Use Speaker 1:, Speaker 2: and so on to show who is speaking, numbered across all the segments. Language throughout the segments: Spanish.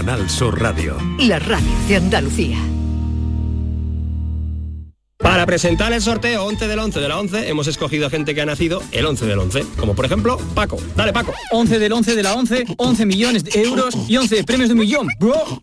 Speaker 1: Canal Sur Radio.
Speaker 2: La radio de Andalucía.
Speaker 3: Para presentar el sorteo 11 del 11 de la 11 hemos escogido a gente que ha nacido el 11 del 11, como por ejemplo Paco. Dale Paco.
Speaker 4: 11 del 11 de la 11, 11 millones de euros y 11 premios de un millón, bro.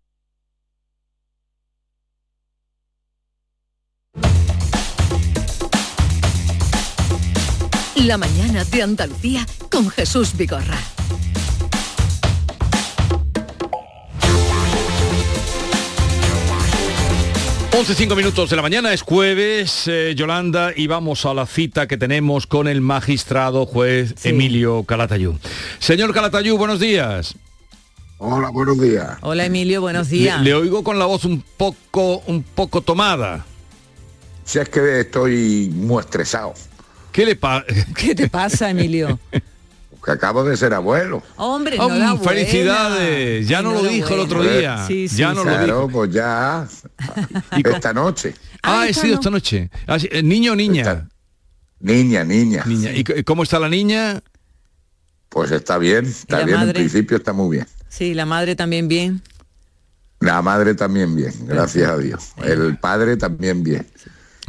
Speaker 2: La mañana de Andalucía con Jesús Vigorra.
Speaker 5: Once cinco minutos de la mañana, es jueves, eh, Yolanda, y vamos a la cita que tenemos con el magistrado juez Emilio Calatayú. Señor Calatayú, buenos días.
Speaker 6: Hola, buenos días.
Speaker 7: Hola Emilio, buenos
Speaker 5: Le,
Speaker 7: días.
Speaker 5: le oigo con la voz un poco, un poco tomada.
Speaker 6: Si es que estoy muy estresado,
Speaker 5: ¿Qué le pasa?
Speaker 7: ¿Qué te pasa, Emilio?
Speaker 6: que acabo de ser abuelo.
Speaker 7: Hombre, enhorabuena.
Speaker 5: felicidades. Ya no lo dijo el otro día.
Speaker 7: Sí, sí,
Speaker 5: ya no lo
Speaker 6: claro,
Speaker 5: dijo.
Speaker 6: pues ya esta noche.
Speaker 5: Ah, he sido esta noche. Ah, eh, ¿Niño o niña?
Speaker 6: Niña, niña.
Speaker 5: Niña. ¿Y cómo está la niña?
Speaker 6: Pues está bien, está bien, en
Speaker 7: madre?
Speaker 6: principio está muy bien.
Speaker 7: Sí, la madre también bien.
Speaker 6: La madre también bien, gracias a Dios. El padre también bien.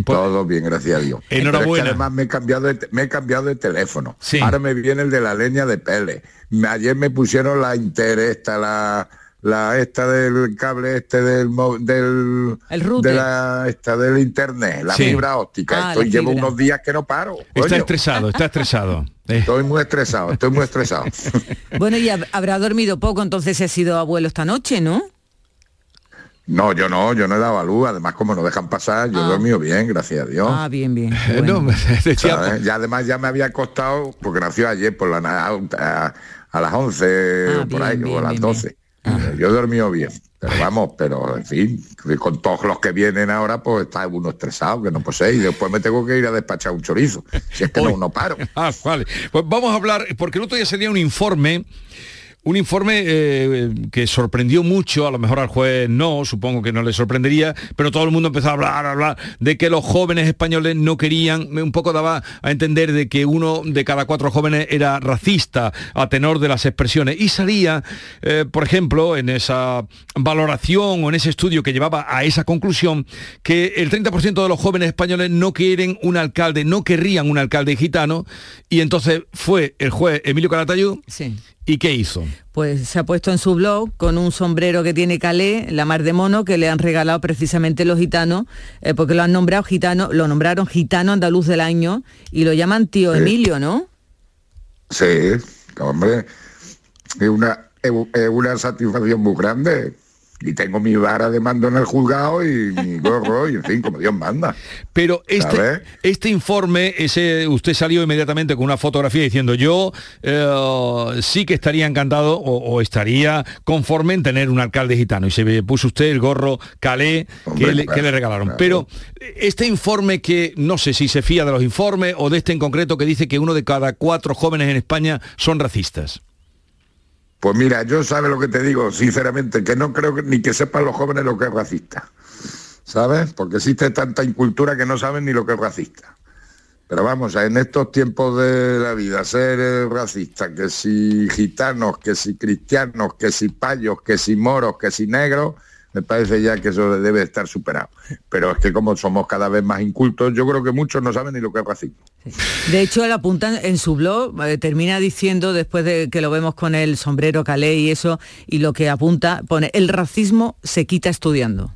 Speaker 6: Todo bien, gracias a Dios. Es que
Speaker 5: Enhorabuena.
Speaker 6: además me he cambiado de, me he cambiado de teléfono.
Speaker 5: Sí.
Speaker 6: Ahora me viene el de la leña de pele. Me- Ayer me pusieron la inter esta, la, la esta del cable este del del
Speaker 7: El router.
Speaker 6: de la esta del internet, la
Speaker 5: Sí.
Speaker 6: fibra óptica.
Speaker 7: Ah,
Speaker 6: Estoy
Speaker 7: la
Speaker 6: llevo
Speaker 7: fibra.
Speaker 6: unos días que no paro.
Speaker 5: Está
Speaker 6: coño.
Speaker 5: estresado, está estresado. Eh,
Speaker 6: Estoy muy estresado, estoy muy estresado.
Speaker 7: Bueno, y hab- habrá dormido poco, entonces se ha sido abuelo esta noche, ¿no?
Speaker 6: No, yo no, yo no he dado a luz. Además, como nos dejan pasar, yo he
Speaker 7: Ah.
Speaker 6: dormido bien, gracias a Dios.
Speaker 7: Ah, bien, bien. Bueno.
Speaker 5: no, decía,
Speaker 6: ¿sabes? Y además ya me había costado, porque nació ayer por la a, a las 11
Speaker 7: Ah,
Speaker 6: o por
Speaker 7: bien,
Speaker 6: ahí,
Speaker 7: bien,
Speaker 6: o a las
Speaker 7: bien,
Speaker 6: 12. Eh, Yo he dormido bien, pero vamos, pero en fin, con todos los que vienen ahora, pues está uno estresado, que no posee, y después me tengo que ir a despachar un chorizo. Si es que no, no paro.
Speaker 5: Ah, vale. Pues vamos a hablar, porque el otro día salía un informe, un informe eh, que sorprendió mucho, a lo mejor al juez no, supongo que no le sorprendería, pero todo el mundo empezó a hablar, a hablar de que los jóvenes españoles no querían, un poco daba a entender de que uno de cada cuatro jóvenes era racista a tenor de las expresiones. Y salía, eh, por ejemplo, en esa valoración o en ese estudio que llevaba a esa conclusión, que el 30% de los jóvenes españoles no quieren un alcalde, no querrían un alcalde gitano, y entonces fue el juez Emilio Calatayud,
Speaker 7: Sí.
Speaker 5: ¿Y qué hizo?
Speaker 7: Pues se ha puesto en su blog con un sombrero que tiene calé, la mar de mono, que le han regalado precisamente los gitanos, eh, porque lo han nombrado gitano, lo nombraron gitano andaluz del año y lo llaman tío
Speaker 6: Sí.
Speaker 7: Emilio, ¿no?
Speaker 6: Sí, hombre, es una, es es una satisfacción muy grande. Y tengo mi vara de mando en el juzgado y mi gorro, y en fin, como Dios manda.
Speaker 5: Pero este,
Speaker 6: ¿Sabes?
Speaker 5: este informe, ese, usted salió inmediatamente con una fotografía diciendo yo eh, sí que estaría encantado o, o estaría conforme en tener un alcalde gitano. Y se puso usted el gorro calé que, le, que
Speaker 6: claro,
Speaker 5: le regalaron.
Speaker 6: claro.
Speaker 5: Pero este informe que no sé si se fía de los informes o de este en concreto que dice que uno de cada cuatro jóvenes en España son racistas.
Speaker 6: Pues mira, yo sabe lo que te digo, sinceramente, que no creo ni que sepan los jóvenes lo que es racista. ¿Sabes? Porque existe tanta incultura que no saben ni lo que es racista. Pero vamos, en estos tiempos de la vida, ser racista, que si gitanos, que si cristianos, que si payos, que si moros, que si negros, me parece ya que eso debe estar superado. Pero es que como somos cada vez más incultos, yo creo que muchos no saben ni lo que es racismo.
Speaker 7: De hecho, él apunta en su blog, eh, termina diciendo, después de que lo vemos con el sombrero calé y eso, y lo que apunta, pone, el racismo se quita estudiando.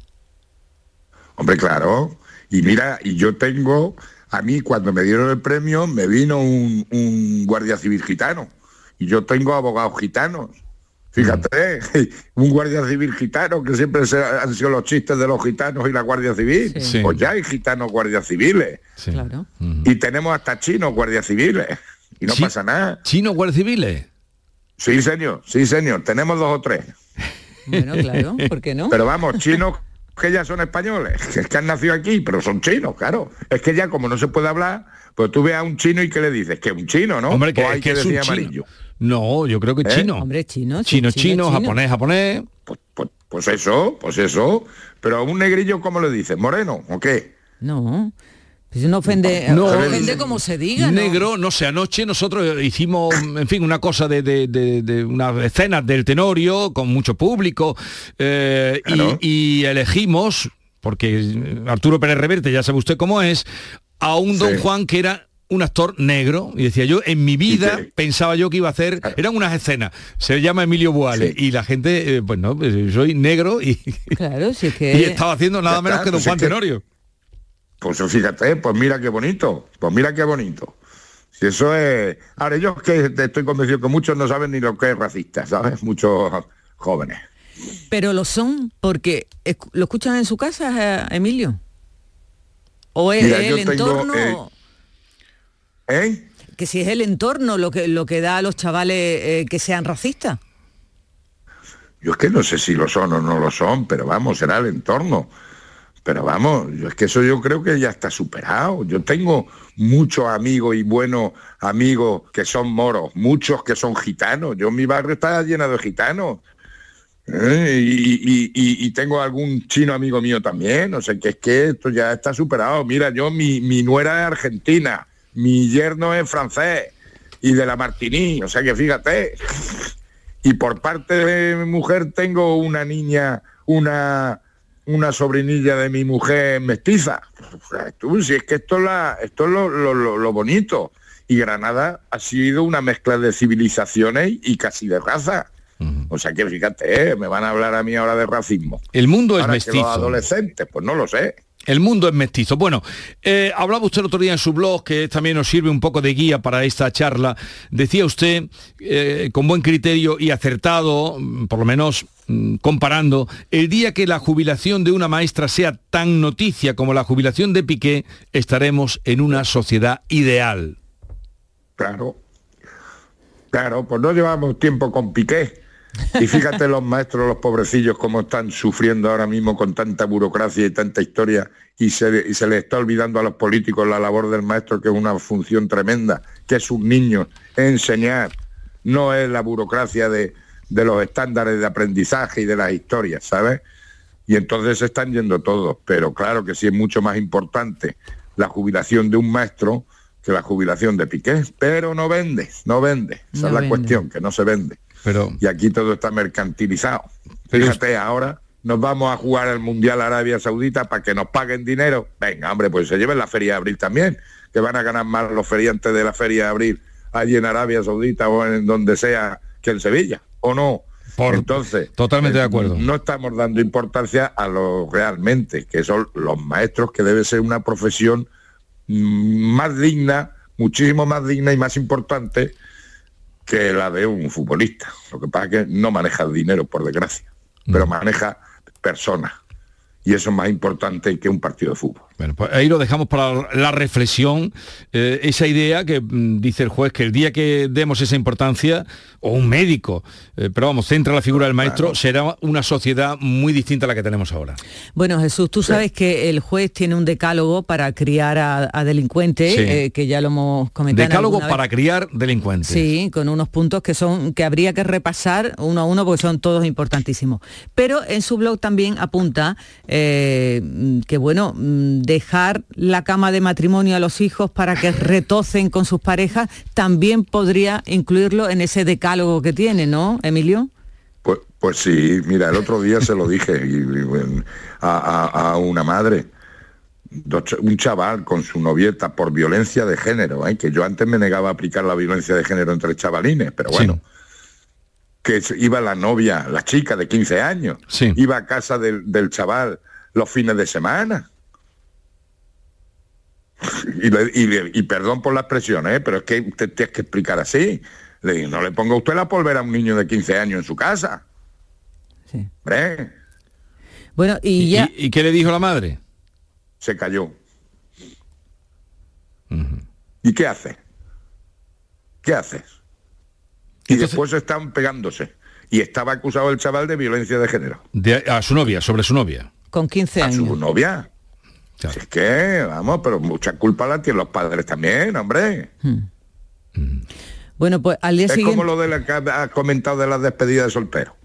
Speaker 6: Hombre, claro. Y mira, y yo tengo, a mí cuando me dieron el premio, me vino un, un guardia civil gitano. Y yo tengo abogados gitanos. Fíjate, un guardia civil gitano, que siempre se- han sido los chistes de los gitanos y la Guardia Civil.
Speaker 7: Sí.
Speaker 6: Pues ya hay gitanos guardias civiles.
Speaker 5: Sí.
Speaker 7: Claro.
Speaker 6: Y tenemos hasta chinos guardias civiles. Y no pasa nada.
Speaker 5: ¿Chino guardias civiles?
Speaker 6: Sí, señor, sí, señor. Tenemos dos o tres.
Speaker 7: Bueno, claro, ¿por qué no?
Speaker 6: Pero vamos, chinos que ya son españoles, que es que han nacido aquí, pero son chinos, claro. Es que ya como no se puede hablar, Pues tú ves a un chino y ¿qué le dices? Que un chino, ¿no?
Speaker 5: Hombre, que,
Speaker 6: O hay
Speaker 5: que es un
Speaker 6: decir
Speaker 5: chino.
Speaker 6: amarillo.
Speaker 5: No, yo creo que
Speaker 6: ¿Eh?
Speaker 5: chino.
Speaker 7: Hombre, chino.
Speaker 5: chino, chino, japonés, japonés.
Speaker 6: Pues, pues- pues eso, pues eso. Pero a un negrillo, ¿cómo le dices? ¿Moreno o qué?
Speaker 7: No. Pues no ofende,
Speaker 5: No.
Speaker 7: ofende como se diga. ¿no?
Speaker 5: Negro, no sé, anoche nosotros hicimos, en fin, una cosa de, de, de- de unas escenas del Tenorio con mucho público eh, y-
Speaker 6: Claro.
Speaker 5: y, elegimos, porque Arturo Pérez Reverte, ya sabe usted cómo es, a un Don. Juan que era un actor negro y decía yo en mi vida
Speaker 6: que-
Speaker 5: pensaba yo que iba a hacer eran unas escenas se llama Emilio Buale
Speaker 6: Sí.
Speaker 5: y la gente eh, pues no pues, soy negro y,
Speaker 7: Claro, si es
Speaker 5: y
Speaker 7: que...
Speaker 5: estaba haciendo nada menos que Don
Speaker 6: pues es
Speaker 5: Juan
Speaker 6: que-
Speaker 5: Tenorio
Speaker 6: Pues fíjate, pues mira qué bonito. Pues mira qué bonito. Si eso es... Ahora, yo es que estoy convencido que muchos no saben ni lo que es racista, ¿sabes? Muchos jóvenes.
Speaker 7: Pero lo son porque lo escuchan en su casa, eh, Emilio. O es
Speaker 6: Mira,
Speaker 7: el
Speaker 6: yo tengo,
Speaker 7: entorno,
Speaker 6: ¿Eh?
Speaker 7: que si es el entorno lo que lo que da a los chavales eh, que sean racistas.
Speaker 6: Yo es que no sé si lo son o no lo son, pero vamos, será el entorno. Pero vamos, yo es que eso yo creo que ya está superado. Yo tengo muchos amigos y buenos amigos que son moros, muchos que son gitanos. Yo mi barrio está lleno de gitanos. ¿Eh? Y, y- y- y tengo algún chino amigo mío también. O sea, que es que esto ya está superado. Mira, yo, mi, mi nuera es argentina, mi yerno es francés y de la Martiní. O sea que fíjate. Y por parte de mi mujer tengo una niña, una, una sobrinilla de mi mujer mestiza. Tú, si es que esto es, la, esto es lo, lo- lo- bonito. Y Granada ha sido una mezcla de civilizaciones y casi de raza. O sea que fíjate, ¿eh? me van a hablar a mí ahora de racismo.
Speaker 5: el mundo es
Speaker 6: Ahora que los
Speaker 5: mestizo
Speaker 6: adolescentes, pues no lo sé.
Speaker 5: El mundo es mestizo. Bueno, eh, hablaba usted el otro día en su blog, que también nos sirve un poco de guía para esta charla. Decía usted, eh, con buen criterio y acertado, mm, por lo menos mm, comparando, el día que la jubilación de una maestra sea tan noticia como la jubilación de Piqué, estaremos en una sociedad ideal.
Speaker 6: Claro. Claro, pues no llevamos tiempo con Piqué. Y fíjate los maestros, los pobrecillos, cómo están sufriendo ahora mismo con tanta burocracia y tanta historia y se, y se les está olvidando a los políticos la labor del maestro, que es una función tremenda, que es un niño, es enseñar, no es la burocracia de, de los estándares de aprendizaje y de las historias, ¿sabes? Y entonces se están yendo todos, pero claro que sí es mucho más importante la jubilación de un maestro que la jubilación de Piqué, pero no vende, no vende, esa
Speaker 7: No
Speaker 6: es la
Speaker 7: vende.
Speaker 6: cuestión, que no se vende.
Speaker 5: Pero
Speaker 6: Y aquí todo está mercantilizado.
Speaker 5: Pero-
Speaker 6: Fíjate, ahora nos vamos a jugar el Mundial Arabia Saudita para que nos paguen dinero. Venga, hombre, pues se lleven la Feria de Abril también, que van a ganar más los feriantes de la Feria de Abril allí en Arabia Saudita o en donde sea que en Sevilla, ¿o no?
Speaker 5: Por-
Speaker 6: Entonces,
Speaker 5: totalmente de
Speaker 6: eh,
Speaker 5: acuerdo.
Speaker 6: No estamos dando importancia a lo realmente, que son los maestros, que debe ser una profesión mm, más digna, muchísimo más digna y más importante que la de un futbolista. Lo que pasa es que no maneja dinero, por desgracia, pero maneja personas. Y eso es más importante que un partido de fútbol.
Speaker 5: Bueno, pues ahí lo dejamos para la reflexión, eh, esa idea que mm, dice el juez que el día que demos esa importancia, o un médico, eh, pero vamos, centra la figura del maestro, será una sociedad muy distinta a la que tenemos ahora.
Speaker 7: Bueno, Jesús, tú sabes que el juez tiene un decálogo para criar a, a delincuentes,
Speaker 5: Sí.
Speaker 7: eh, que ya lo hemos comentado.
Speaker 5: Decálogo
Speaker 7: vez.
Speaker 5: para criar delincuentes.
Speaker 7: Sí, con unos puntos que son que habría que repasar uno a uno porque son todos importantísimos. Pero en su blog también apunta que bueno, mm, dejar la cama de matrimonio a los hijos para que retocen con sus parejas también podría incluirlo en ese decálogo que tiene, ¿no, Emilio?
Speaker 6: Pues, pues sí, mira, el otro día se lo dije y- y, bueno, a, a- a una madre, un chaval con su novieta por violencia de género, ¿eh? que yo antes me negaba a aplicar la violencia de género entre chavalines, pero
Speaker 5: Sí.
Speaker 6: bueno, que iba la novia, la chica de 15 años,
Speaker 5: Sí.
Speaker 6: iba a casa del, del chaval los fines de semana. Y, le- y y perdón por la expresión, ¿eh? pero es que usted tiene que explicar así. Le digo, no le ponga usted la polvera a un niño de 15 años en su casa.
Speaker 7: Sí.
Speaker 6: Hombre,
Speaker 7: Bueno, y
Speaker 5: ¿Y,
Speaker 7: ya...
Speaker 5: y qué le dijo la madre?
Speaker 6: se cayó. ¿Y qué hace? ¿Qué haces? Y
Speaker 5: Entonces-
Speaker 6: después están pegándose. Y estaba acusado el chaval de violencia de género.
Speaker 5: De- a su novia, sobre su novia.
Speaker 7: Con 15
Speaker 6: A
Speaker 7: años.
Speaker 6: su novia. Si es que, vamos, pero mucha culpa la tienen los padres también, hombre.
Speaker 7: Bueno, pues al día
Speaker 6: Es
Speaker 7: siguiente...
Speaker 6: como lo de la que has comentado de las despedidas de soltero.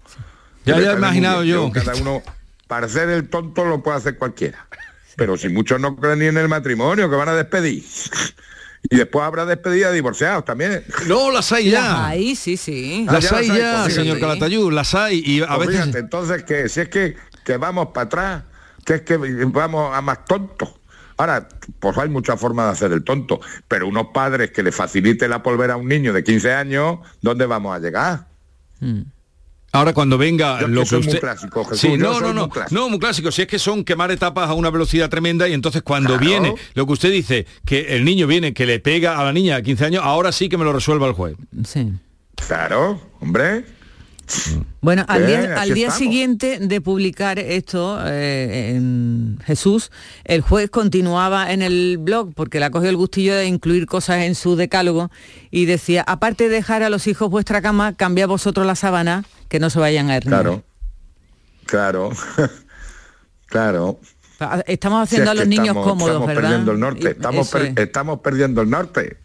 Speaker 5: Ya,
Speaker 6: Me
Speaker 5: ya
Speaker 6: muy
Speaker 5: imaginado yo.
Speaker 6: Cada uno, para hacer el tonto lo puede hacer cualquiera. Pero si muchos no creen ni en el matrimonio, que van a despedir. Y después habrá despedida de divorciados también.
Speaker 5: No, las hay
Speaker 7: Las
Speaker 5: ya.
Speaker 7: hay, sí, sí.
Speaker 6: Ah,
Speaker 5: Las
Speaker 6: ya
Speaker 5: hay
Speaker 6: las hay,
Speaker 5: ya,
Speaker 6: pues,
Speaker 5: señor. Calatayud, las hay y a
Speaker 6: Pues
Speaker 5: veces...
Speaker 6: fíjate, entonces que si es que, que vamos para atrás, que es que vamos a más tontos. Ahora, pues hay muchas formas de hacer el tonto, pero unos padres que le facilite la polvera a un niño de 15 años, ¿dónde vamos a llegar?
Speaker 5: Ahora cuando venga
Speaker 6: Yo es que
Speaker 5: lo que
Speaker 6: soy muy clásico, Jesús,
Speaker 5: sí,
Speaker 6: yo
Speaker 5: no,
Speaker 6: soy
Speaker 5: no,
Speaker 6: muy
Speaker 5: no,
Speaker 6: clásico.
Speaker 5: no, muy clásico. Si es que son quemar etapas a una velocidad tremenda y entonces cuando
Speaker 6: Claro.
Speaker 5: viene lo que usted dice, que el niño viene, que le pega a la niña de 15 años, ahora sí que me lo resuelva el juez.
Speaker 7: Sí.
Speaker 6: Claro, hombre.
Speaker 7: Bueno, al día,
Speaker 6: aquí
Speaker 7: al día
Speaker 6: estamos.
Speaker 7: siguiente de publicar esto, eh, en Jesús, el juez continuaba en el blog porque le ha cogido el gustillo de incluir cosas en su decálogo y decía, aparte de dejar a los hijos vuestra cama, cambia vosotros la sábana, que no se vayan a herniar.
Speaker 6: Claro. Claro. claro.
Speaker 7: Estamos
Speaker 6: Si es
Speaker 7: haciendo a los niños
Speaker 6: estamos,
Speaker 7: cómodos,
Speaker 6: estamos
Speaker 7: ¿verdad?
Speaker 6: perdiendo el norte. Estamos,
Speaker 7: eso
Speaker 6: per-
Speaker 7: es.
Speaker 6: estamos perdiendo el norte.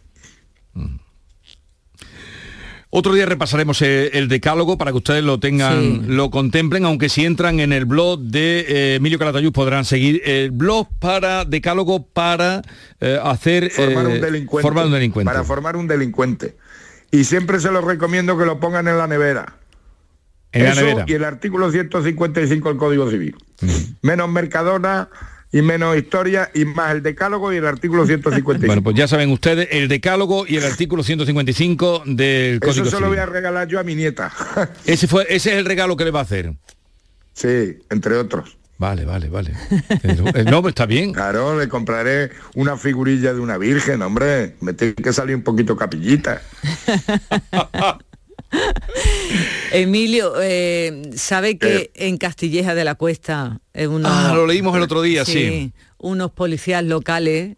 Speaker 5: Otro día repasaremos eh, el decálogo para que ustedes lo tengan,
Speaker 7: Sí.
Speaker 5: lo contemplen, aunque si entran en el blog de eh, Emilio Calatayud podrán seguir el blog para decálogo para eh, hacer
Speaker 6: Formar
Speaker 5: eh,
Speaker 6: un delincuente.
Speaker 5: formar un delincuente.
Speaker 6: Para formar un delincuente. Y siempre se los recomiendo que lo pongan en la nevera.
Speaker 5: En la
Speaker 6: Eso
Speaker 5: nevera.
Speaker 6: y el artículo 155 del Código Civil. Menos Mercadona y menos historia y más el decálogo y el artículo 155.
Speaker 5: Bueno, pues ya saben ustedes el decálogo y el artículo 155 del Código
Speaker 6: Eso se lo voy a regalar yo a mi nieta.
Speaker 5: Ese fue ese es el regalo que le va a hacer.
Speaker 6: sí, entre otros.
Speaker 5: Vale, vale, vale. El, el nombre está bien.
Speaker 6: Claro, le compraré una figurilla de una virgen, hombre. Me tiene que salir un poquito capillita.
Speaker 7: Emilio, eh, ¿sabe que
Speaker 6: Eh.
Speaker 7: en Castilleja de la Cuesta eh, unos-
Speaker 5: Ah, lo leímos el otro día, sí.
Speaker 7: Unos policías locales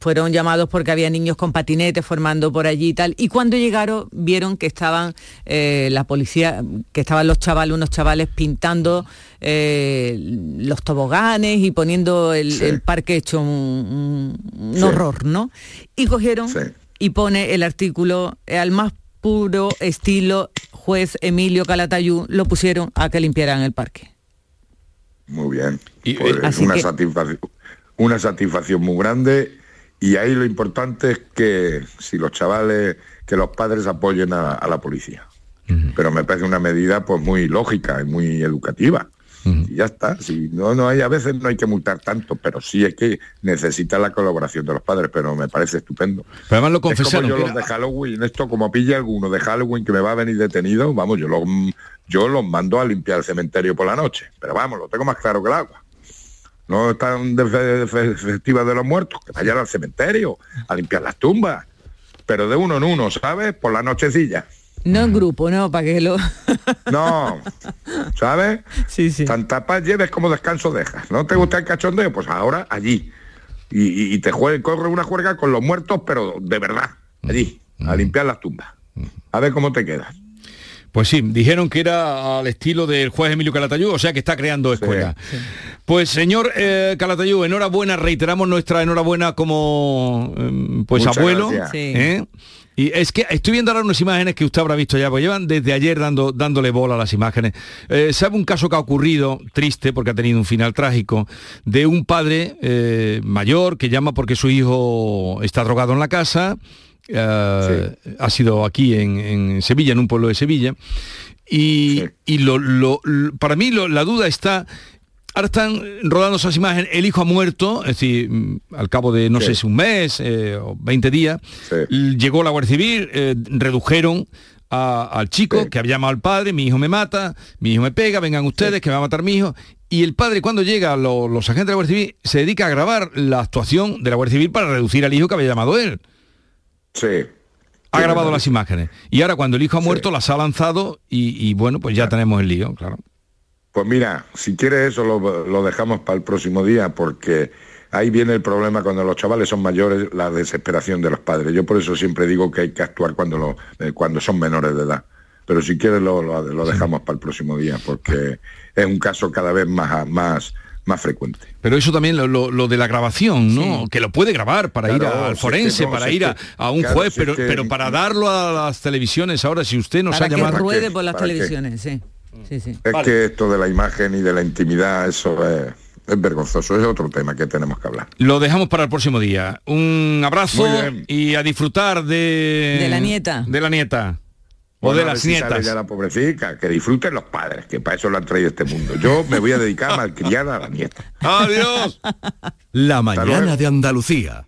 Speaker 7: fueron llamados porque había niños con patinetes formando por allí y tal. Y cuando llegaron vieron que estaban la policía, que estaban los chavales, unos chavales pintando los toboganes y poniendo el,
Speaker 6: Sí.
Speaker 7: el parque hecho un, un- un
Speaker 6: Sí.
Speaker 7: horror, ¿no? Y cogieron y pone el artículo al más puro estilo juez Emilio Calatayú lo pusieron a que limpiaran el parque.
Speaker 6: Muy bien.
Speaker 5: Y,
Speaker 6: Pues
Speaker 5: eh,
Speaker 7: Así
Speaker 6: una,
Speaker 7: que-
Speaker 6: satisfacción, una satisfacción muy grande y ahí lo importante es que si los chavales, que los padres apoyen a, a la policía. Pero me parece una medida pues muy lógica y muy educativa. Y ya está. Si no, no hay, a veces no hay que multar tanto, pero sí es que necesita la colaboración de los padres, pero me parece estupendo.
Speaker 5: Pero además lo
Speaker 6: Es como
Speaker 5: confesaron.
Speaker 6: yo los de Halloween, esto como pilla alguno de Halloween que me va a venir detenido, vamos, yo los, yo los mando a limpiar el cementerio por la noche. Pero vamos, lo tengo más claro que el agua. No están de, fe- de fe- festivas de los muertos, que vayan al cementerio a limpiar las tumbas. Pero de uno en uno, ¿sabes? Por la nochecilla.
Speaker 7: No en grupo, no, para que lo...
Speaker 6: No, ¿sabes?
Speaker 7: sí, sí.
Speaker 6: Tanta paz lleves como descanso dejas. ¿No te gusta el cachondeo? Pues ahora allí. Y, y- y te juegue, corre una juerga con los muertos, pero de verdad, allí, a limpiar las tumbas. A ver cómo te quedas.
Speaker 5: Pues sí, dijeron que era al estilo del juez Emilio Calatayud, o sea que está creando escuela. Pues señor eh, Calatayud, enhorabuena, reiteramos nuestra enhorabuena como eh, pues
Speaker 6: Muchas
Speaker 5: abuelo. ¿eh? Y es que estoy viendo ahora unas imágenes que usted habrá visto ya, pues llevan desde ayer dando, dándole bola a las imágenes. Eh, ¿Sabe un caso que ha ocurrido, triste, porque ha tenido un final trágico, de un padre eh, mayor que llama porque su hijo está drogado en la casa, eh, ha sido aquí en, en Sevilla, en un pueblo de Sevilla, y,
Speaker 6: Sí.
Speaker 5: y lo- lo- lo- para mí la duda está Ahora están rodando esas imágenes, el hijo ha muerto, es decir, mm, al cabo de, no
Speaker 6: Sí.
Speaker 5: sé si un mes eh, o 20 días,
Speaker 6: Sí.
Speaker 5: llegó la Guardia Civil, eh, redujeron a- al chico
Speaker 6: Sí.
Speaker 5: que había llamado al padre, mi hijo me mata, mi hijo me pega, vengan ustedes que me va a matar mi hijo. Y el padre cuando llega, lo- los agentes de la Guardia Civil, se dedica a grabar la actuación de la Guardia Civil para reducir al hijo que había llamado él.
Speaker 6: Sí.
Speaker 5: Ha grabado las imágenes. Y ahora cuando el hijo ha muerto, las ha lanzado y, y bueno, pues ya tenemos el lío, claro.
Speaker 6: Pues mira, si quieres eso lo, lo dejamos para el próximo día porque ahí viene el problema cuando los chavales son mayores, la desesperación de los padres. Yo por eso siempre digo que hay que actuar cuando, lo- eh, cuando son menores de edad. Pero si quieres lo, lo- lo dejamos para el próximo día porque es un caso cada vez más, más, más frecuente.
Speaker 5: Pero eso también lo, lo- lo de la grabación, ¿no? Que lo puede grabar para
Speaker 6: Claro,
Speaker 5: ir
Speaker 6: si
Speaker 5: al
Speaker 6: es que
Speaker 5: forense,
Speaker 6: no,
Speaker 5: para
Speaker 6: si
Speaker 5: ir a,
Speaker 6: que-
Speaker 5: a un
Speaker 6: claro,
Speaker 5: juez,
Speaker 6: si es
Speaker 5: pero,
Speaker 6: que-
Speaker 5: pero para darlo a las televisiones ahora, si usted nos
Speaker 7: Para
Speaker 5: ha
Speaker 7: que
Speaker 5: llamado...
Speaker 7: ruede
Speaker 6: qué?
Speaker 7: por las televisiones, sí. Sí, sí.
Speaker 6: Es que esto de la imagen y de la intimidad, eso es, es vergonzoso, es otro tema que tenemos que hablar.
Speaker 5: Lo dejamos para el próximo día. Un abrazo y a disfrutar de...
Speaker 7: De la nieta.
Speaker 5: De la nieta. O
Speaker 6: Bueno,
Speaker 5: de las
Speaker 6: si
Speaker 5: nietas.
Speaker 6: ya la pobrecita, que disfruten los padres, que para eso lo han traído este mundo. Yo me voy a dedicar a malcriar a la nieta.
Speaker 5: Adiós.
Speaker 1: La mañana de Andalucía.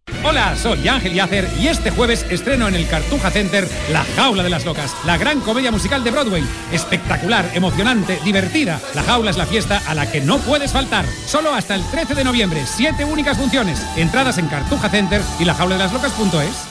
Speaker 8: Hola, soy Ángel Yacer y este jueves estreno en el Cartuja Center La Jaula de las Locas, la gran comedia musical de Broadway. Espectacular, emocionante, divertida. La Jaula es la fiesta a la que no puedes faltar. Solo hasta el 13 de noviembre, siete únicas funciones. Entradas en Cartuja Center y lajauladelaslocas.es.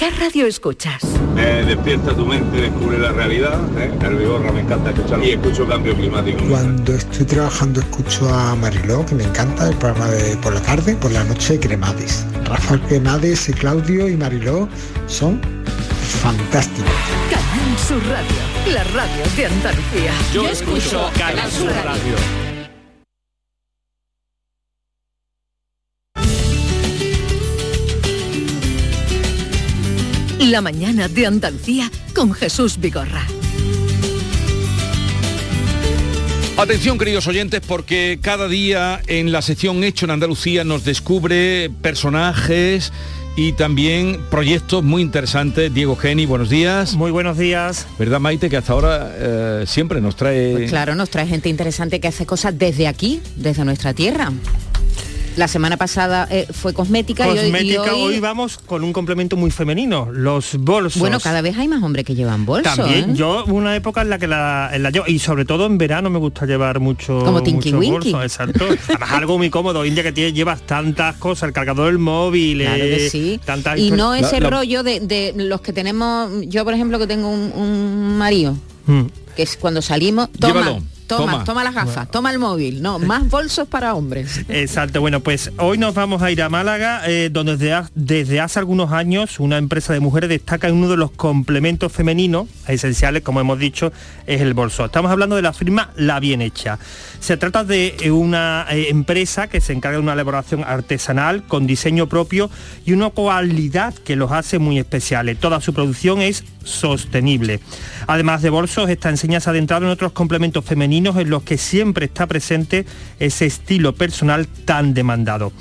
Speaker 2: ¿Qué radio escuchas?
Speaker 9: Eh, despierta tu mente, descubre la realidad. ¿eh? El Vigorra me encanta escuchar y escucho cambio climático.
Speaker 10: Cuando estoy trabajando escucho a Mariló, que me encanta, el programa de por la tarde, por la noche Cremades. Rafael Cremades y Claudio y Mariló son fantásticos.
Speaker 2: Canal Sur Radio, la radio de Andalucía.
Speaker 11: Yo escucho Canal Sur Radio.
Speaker 2: La mañana de Andalucía con Jesús Vigorra.
Speaker 5: Atención queridos oyentes porque cada día en la sección Hecho en Andalucía nos descubre personajes y también proyectos muy interesantes. Diego Geni, buenos días.
Speaker 12: Muy buenos días.
Speaker 5: ¿Verdad Maite que hasta ahora eh, siempre nos trae...
Speaker 13: Pues claro, nos trae gente interesante que hace cosas desde aquí, desde nuestra tierra.
Speaker 14: La semana pasada eh, fue cosmética, y hoy- y
Speaker 1: Cosmética,
Speaker 14: hoy,
Speaker 1: hoy... vamos con un complemento muy femenino, los bolsos.
Speaker 14: Bueno, cada vez hay más hombres que llevan bolsos.
Speaker 1: También,
Speaker 14: ¿eh?
Speaker 1: yo una época en la que la, en la llevo, y sobre todo en verano me gusta llevar mucho
Speaker 14: Como Tinky
Speaker 1: mucho
Speaker 14: Winky.
Speaker 1: bolso, exacto. Además algo muy cómodo, India que tiene, llevas tantas cosas, el cargador del móvil,
Speaker 14: Claro
Speaker 1: eh,
Speaker 14: que sí.
Speaker 1: tantas
Speaker 14: Y no ese rollo de, de los que tenemos, yo por ejemplo que tengo un, un marido,
Speaker 1: Mm.
Speaker 14: que es cuando salimos, toma,
Speaker 1: Llévalo,
Speaker 14: toma,
Speaker 1: toma.
Speaker 14: toma, las gafas, toma el móvil, no, más bolsos para hombres.
Speaker 1: Exacto, bueno, pues hoy nos vamos a ir a Málaga, eh, donde desde, ha- desde hace algunos años una empresa de mujeres destaca en uno de los complementos femeninos esenciales, como hemos dicho, es el bolso. Estamos hablando de la firma La Bien Hecha. Se trata de eh, una eh, empresa que se encarga de una elaboración artesanal con diseño propio y una cualidad que los hace muy especiales. Toda su producción es sostenible. Además de bolsos, esta enseña se ha adentrado en otros complementos femeninos en los que siempre está presente ese estilo personal tan demandado.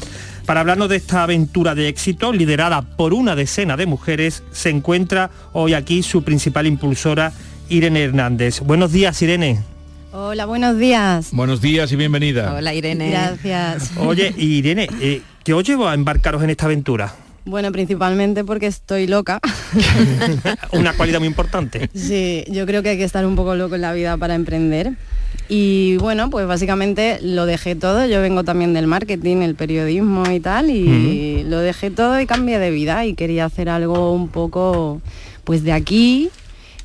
Speaker 1: Para hablarnos de esta aventura de éxito, liderada por una decena de mujeres, se encuentra hoy aquí su principal impulsora, Irene Hernández. Buenos días, Irene.
Speaker 15: Hola, buenos días.
Speaker 5: Buenos días y bienvenida.
Speaker 14: Hola Irene.
Speaker 15: Gracias.
Speaker 1: Oye, Irene, eh, ¿qué os llevó a embarcaros en esta aventura?
Speaker 15: Bueno, principalmente porque estoy loca.
Speaker 1: Una cualidad muy importante.
Speaker 15: Sí, yo creo que hay que estar un poco loco en la vida para emprender. Y bueno, pues básicamente lo dejé todo. Yo vengo también del marketing, el periodismo y tal, y lo dejé todo y cambié de vida y quería hacer algo un poco pues de aquí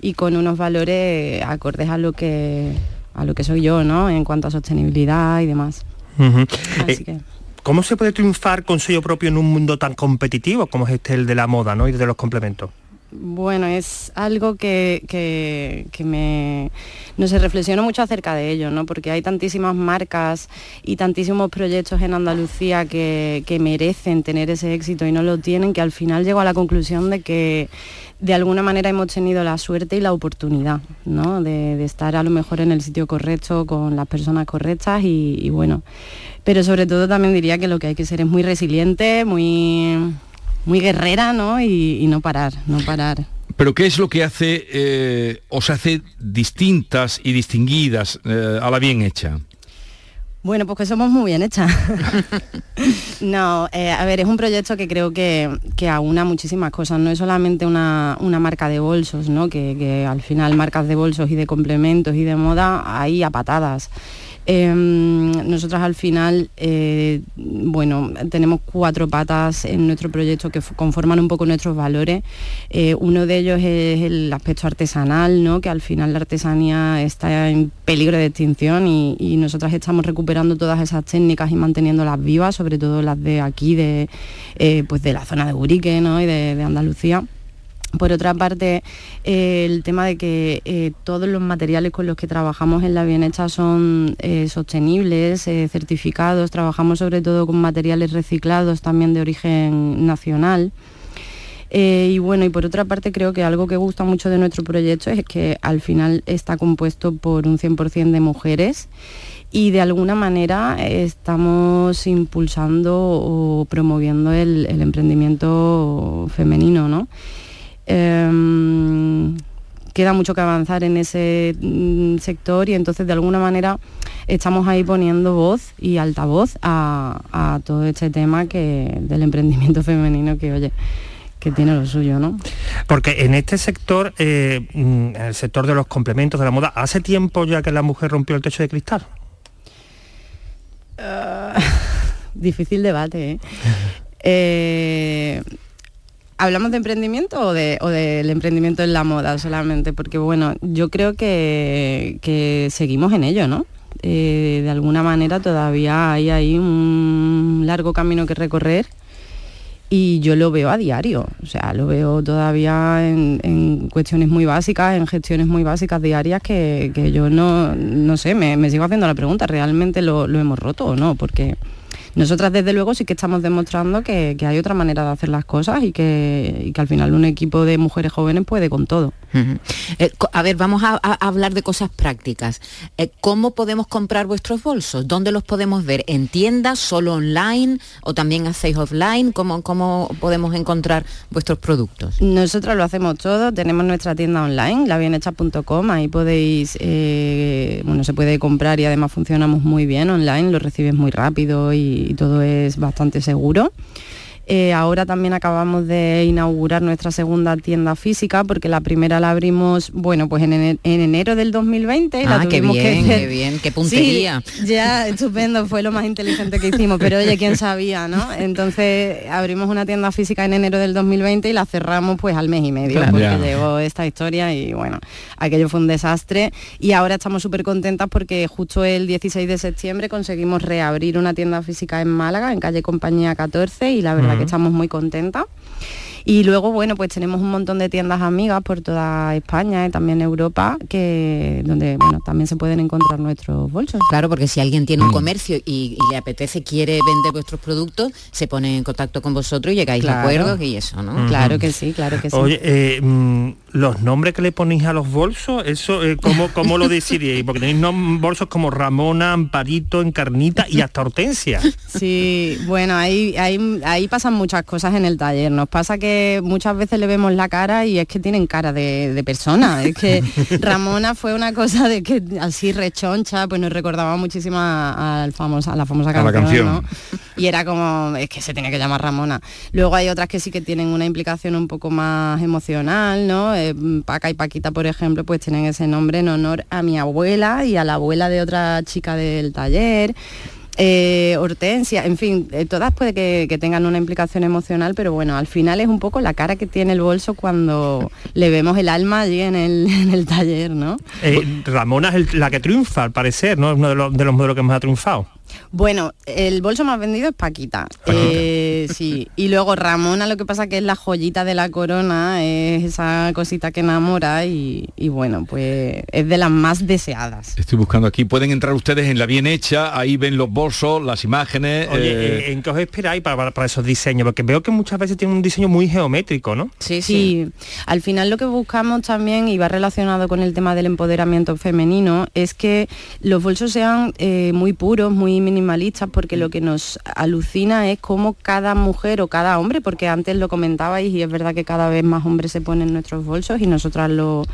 Speaker 15: y con unos valores acordes a lo que a lo que soy yo, ¿no? En cuanto a sostenibilidad y demás. Así
Speaker 1: Eh,
Speaker 15: que
Speaker 1: ¿Cómo se puede triunfar con sello propio en un mundo tan competitivo como es este el de la moda ¿no? y de los complementos?
Speaker 15: Bueno, es algo que, que, que me... No sé, reflexiono mucho acerca de ello, ¿no? Porque hay tantísimas marcas y tantísimos proyectos en Andalucía que, que merecen tener ese éxito y no lo tienen, que al final llego a la conclusión de que de alguna manera hemos tenido la suerte y la oportunidad, ¿no? De, de estar a lo mejor en el sitio correcto, con las personas correctas y, y bueno. Pero sobre todo también diría que lo que hay que ser es muy resiliente, muy muy guerrera, ¿no? Y, y no parar, no parar.
Speaker 5: Pero ¿qué es lo que hace, eh, os hace distintas y distinguidas eh, a la bien hecha?
Speaker 15: Bueno, pues que somos muy bien hechas. no, eh, a ver, es un proyecto que creo que, que aúna muchísimas cosas. No es solamente una, una marca de bolsos, ¿no? Que, que al final marcas de bolsos y de complementos y de moda hay a patadas. Eh, nosotras al final, eh, bueno, tenemos cuatro patas en nuestro proyecto que conforman un poco nuestros valores. Eh, uno de ellos es el aspecto artesanal, ¿no? que al final la artesanía está en peligro de extinción y, y nosotras estamos recuperando todas esas técnicas y manteniéndolas vivas, sobre todo las de aquí, de, eh, pues de la zona de Urique y de Andalucía. Por otra parte, eh, el tema de que eh, todos los materiales con los que trabajamos en la Bienhecha son eh, sostenibles, certificados, trabajamos sobre todo con materiales reciclados también de origen nacional. Y bueno, y por otra parte creo que algo que gusta mucho de nuestro proyecto es que al final está compuesto por un 100% de mujeres y de alguna manera estamos impulsando o promoviendo el, el emprendimiento femenino, ¿no? Em, queda mucho que avanzar en ese mm, sector y entonces de alguna manera estamos ahí poniendo voz y altavoz a, a todo este tema que del emprendimiento femenino que oye que tiene lo suyo, ¿no?
Speaker 1: Porque en este sector, eh, mm, el sector de los complementos de la moda, ¿hace tiempo ya que la mujer rompió el techo de cristal?
Speaker 15: Difícil debate, ¿eh? Eh, ¿Hablamos de emprendimiento o, de, o del emprendimiento en la moda solamente? Porque bueno, yo creo que, que seguimos en ello, ¿no? Eh, de alguna manera todavía hay ahí un largo camino que recorrer y yo lo veo a diario, o sea, lo veo todavía en, en cuestiones muy básicas, en gestiones muy básicas diarias que, que yo no, no sé, me, me sigo haciendo la pregunta, ¿realmente lo, lo hemos roto o no? Porque nosotras desde luego sí que estamos demostrando que, hay otra manera de hacer las cosas y que al final un equipo de mujeres jóvenes puede con todo.
Speaker 16: Eh, a ver, vamos a, hablar de cosas prácticas. Eh, ¿Cómo podemos comprar vuestros bolsos? ¿Dónde los podemos ver? ¿En tiendas, solo online o también hacéis offline? ¿Cómo, cómo podemos encontrar vuestros productos?
Speaker 15: Nosotros lo hacemos todo, tenemos nuestra tienda online, labienecha.com, ahí podéis, eh, bueno, se puede comprar y además funcionamos muy bien online, lo recibes muy rápido y todo es bastante seguro. Eh, ahora también acabamos de inaugurar nuestra segunda tienda física porque la primera la abrimos, bueno, pues en, ene- en enero del 2020. y la
Speaker 16: Ah, qué
Speaker 15: que
Speaker 16: bien,
Speaker 15: hacer-
Speaker 16: qué bien, qué puntería.
Speaker 15: Sí, ya, estupendo, fue lo más inteligente que hicimos, pero oye, quién sabía, ¿no? Entonces abrimos una tienda física en enero del 2020 y la cerramos pues al mes y medio,
Speaker 16: Claro.
Speaker 15: porque
Speaker 16: Ya.
Speaker 15: llegó esta historia y bueno, aquello fue un desastre. Y ahora estamos súper contentas porque justo el 16 de septiembre conseguimos reabrir una tienda física en Málaga, en calle Compañía 14, y la verdad Que estamos muy contentas. Y luego, bueno, pues tenemos un montón de tiendas amigas por toda España y también Europa, que donde bueno, también se pueden encontrar nuestros bolsos.
Speaker 16: Claro, porque si alguien tiene un comercio y, y le apetece, quiere vender vuestros productos, se pone en contacto con vosotros y llegáis
Speaker 15: Claro.
Speaker 16: a acuerdos y eso, ¿no?
Speaker 15: Claro que sí, claro que sí.
Speaker 1: Oye, eh, mm, los nombres que le ponéis a los bolsos, eso, eh, ¿cómo, ¿cómo lo decidíais? Porque tenéis bolsos como Ramona, Amparito, Encarnita y hasta Hortensia.
Speaker 15: Sí, bueno, ahí, ahí, ahí pasan muchas cosas en el taller. Nos pasa que muchas veces le vemos la cara y es que tienen cara de, de persona. Es que Ramona fue una cosa de que así rechoncha, pues nos recordaba muchísimo a, al famosa, a la famosa
Speaker 5: A la
Speaker 15: canción,
Speaker 5: canción.
Speaker 15: ¿no? Y era como, es que se tenía que llamar Ramona. Luego hay otras que sí que tienen una implicación un poco más emocional, ¿no? Eh, Paca y Paquita, por ejemplo, pues tienen ese nombre en honor a mi abuela y a la abuela de otra chica del taller. Eh, Hortensia, en fin, eh, todas puede que, tengan una implicación emocional, pero bueno, al final es un poco la cara que tiene el bolso cuando le vemos el alma allí en el, en el taller, ¿no?
Speaker 1: Eh, Ramona es la que triunfa, al parecer, ¿no? Es uno de los, de los modelos que más ha triunfado.
Speaker 15: Bueno, el bolso más vendido es Paquita. Eh, sí. Y luego Ramona lo que pasa que es la joyita de la corona, es esa cosita que enamora y, y bueno, pues es de las más deseadas.
Speaker 5: Estoy buscando aquí. Pueden entrar ustedes en la bien hecha, ahí ven los bolsos, las imágenes.
Speaker 1: Oye,
Speaker 5: eh,
Speaker 1: ¿en qué os esperáis para, para- para esos diseños? Porque veo que muchas veces tiene un diseño muy geométrico, ¿no?
Speaker 16: Sí,
Speaker 15: Sí, al final lo que buscamos también, y va relacionado con el tema del empoderamiento femenino, es que los bolsos sean eh, muy puros, muy minimalistas, porque lo que nos alucina es cómo cada mujer o cada hombre, porque antes lo comentabais y es verdad que cada vez más hombres se ponen nuestros bolsos y nosotras lo,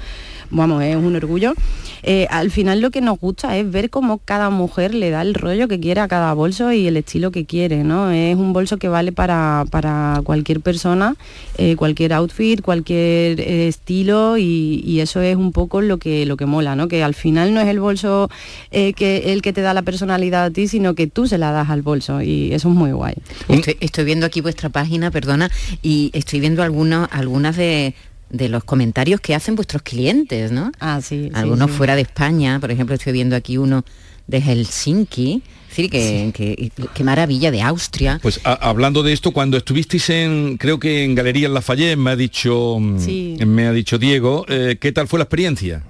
Speaker 15: vamos, es un orgullo. Eh, al final lo que nos gusta es ver cómo cada mujer le da el rollo que quiere a cada bolso y el estilo que quiere, ¿no? Es un bolso que vale para, para cualquier persona, eh, cualquier outfit, cualquier eh, estilo y, eso es un poco lo que, lo que mola, ¿no? Que al final no es el bolso que, el que te da la personalidad a ti, sino que tú se la das al bolso y eso es muy guay.
Speaker 16: Estoy, estoy viendo aquí vuestra página, perdona, y estoy viendo algunos, algunas de, de los comentarios que hacen vuestros clientes, ¿no?
Speaker 15: Ah, sí.
Speaker 16: Algunos
Speaker 15: sí.
Speaker 16: fuera de España, por ejemplo, estoy viendo aquí uno de Helsinki, es decir, que, que- qué maravilla de Austria.
Speaker 5: Pues a- hablando de esto, cuando estuvisteis en, creo que en Galería Lafayette, me ha dicho, mm,
Speaker 15: Sí.
Speaker 5: me ha dicho Diego, eh, ¿qué tal fue la experiencia?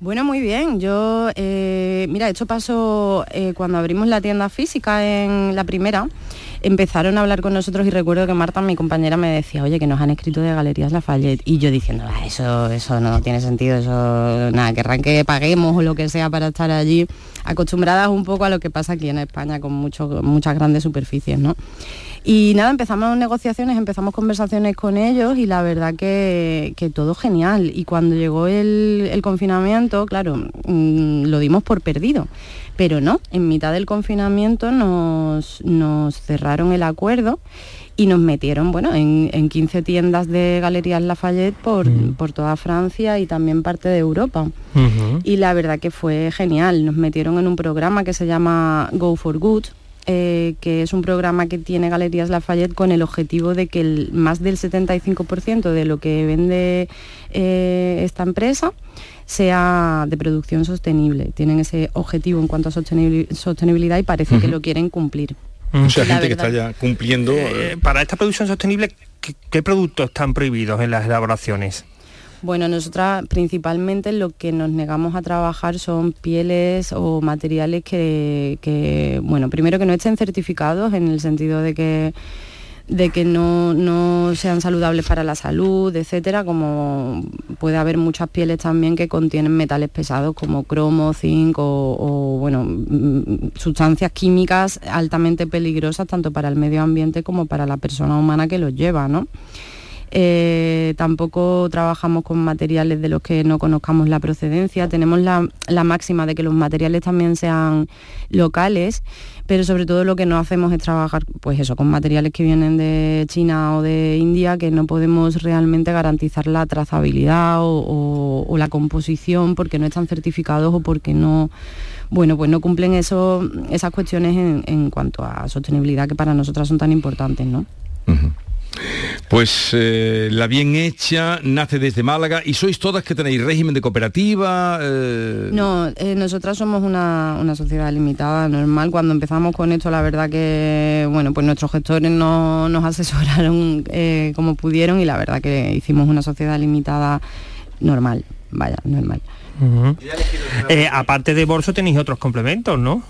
Speaker 15: Bueno, muy bien. Yo, eh, mira, esto pasó eh, cuando abrimos la tienda física en la primera. Empezaron a hablar con nosotros y recuerdo que Marta, mi compañera, me decía, oye, que nos han escrito de Galerías Lafayette. Y yo diciendo, "Ah, eso, eso no tiene sentido, eso, nada, querrán que paguemos o lo que sea para estar allí, acostumbradas un poco a lo que pasa aquí en España con mucho, muchas grandes superficies, ¿no? Y nada, empezamos negociaciones, empezamos conversaciones con ellos y la verdad que, que todo genial. Y cuando llegó el, el confinamiento, claro, mm, lo dimos por perdido. Pero no, en mitad del confinamiento nos, nos cerraron el acuerdo y nos metieron bueno, en, en 15 tiendas de Galerías Lafayette por, por toda Francia y también parte de Europa. Y la verdad que fue genial. Nos metieron en un programa que se llama Go for Good, eh, que es un programa que tiene Galerías Lafayette con el objetivo de que el- más del 75% de lo que vende eh, esta empresa sea de producción sostenible. Tienen ese objetivo en cuanto a sostenibili- sostenibilidad y parece que lo quieren cumplir.
Speaker 5: Mucha
Speaker 15: La
Speaker 5: gente que está ya cumpliendo.
Speaker 1: Eh, para esta producción sostenible, ¿qué, qué productos están prohibidos en las elaboraciones?
Speaker 15: Bueno, nosotras principalmente lo que nos negamos a trabajar son pieles o materiales que, que, bueno, primero que no estén certificados en el sentido de que de que no, no sean saludables para la salud, etcétera, como puede haber muchas pieles también que contienen metales pesados como cromo, zinc o, o, bueno, mm, sustancias químicas altamente peligrosas tanto para el medio ambiente como para la persona humana que los lleva, ¿no? Eh, tampoco trabajamos con materiales de los que no conozcamos la procedencia. Tenemos la, máxima de que los materiales también sean locales, pero sobre todo lo que no hacemos es trabajar pues eso, con materiales que vienen de China o de India que no podemos realmente garantizar la trazabilidad o, la composición porque no están certificados o porque no bueno, pues no cumplen eso, esas cuestiones en cuanto a sostenibilidad que para nosotras son tan importantes, ¿no?
Speaker 5: Pues eh, la bien hecha nace desde Málaga y sois todas que tenéis régimen de cooperativa. eh,
Speaker 15: No, eh, nosotras somos una, una sociedad limitada, normal. Cuando empezamos con esto, la verdad que, bueno, pues nuestros gestores no- nos asesoraron eh, como pudieron y la verdad que hicimos una sociedad limitada normal, vaya, normal.
Speaker 1: Eh, aparte de bolso tenéis otros complementos, ¿no?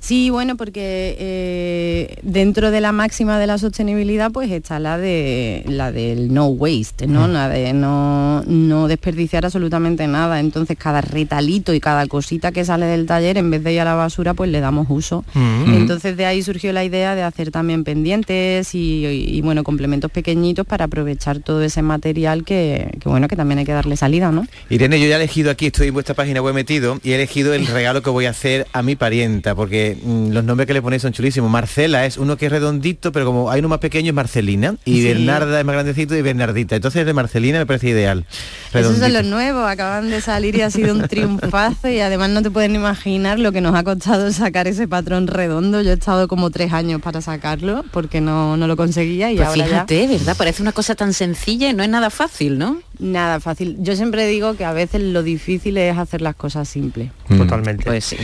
Speaker 15: Sí, bueno, porque eh, dentro de la máxima de la sostenibilidad, pues está la de la del no waste, ¿no? La de no, no desperdiciar absolutamente nada. Entonces, cada retalito y cada cosita que sale del taller, en vez de ir a la basura, pues le damos uso. Entonces de ahí surgió la idea de hacer también pendientes y, y- y, bueno, complementos pequeñitos para aprovechar todo ese material que, que, bueno, que también hay que darle salida, ¿no?
Speaker 17: Irene, yo ya he elegido aquí, estoy en vuestra página web metido y he elegido el regalo que voy a hacer a mi parienta, porque mm, los nombres que le ponéis son chulísimos. Marcela es uno que es redondito, pero como hay uno más pequeño es Marcelina y
Speaker 15: Sí.
Speaker 17: Bernarda es más grandecito y Bernardita. Entonces de Marcelina me parece ideal.
Speaker 15: Esos son los nuevos, acaban de salir y ha sido un triunfazo y además no te pueden imaginar lo que nos ha costado sacar ese patrón redondo. Yo he estado como tres años para sacarlo porque no, no lo conseguía y
Speaker 16: Pues
Speaker 15: ahora
Speaker 16: fíjate,
Speaker 15: ya...
Speaker 16: ¿verdad? Parece una cosa tan sencilla y no es nada fácil, ¿no?
Speaker 15: Nada fácil. Yo siempre digo que a veces lo difícil es hacer las cosas simples.
Speaker 1: Totalmente.
Speaker 16: Pues sí.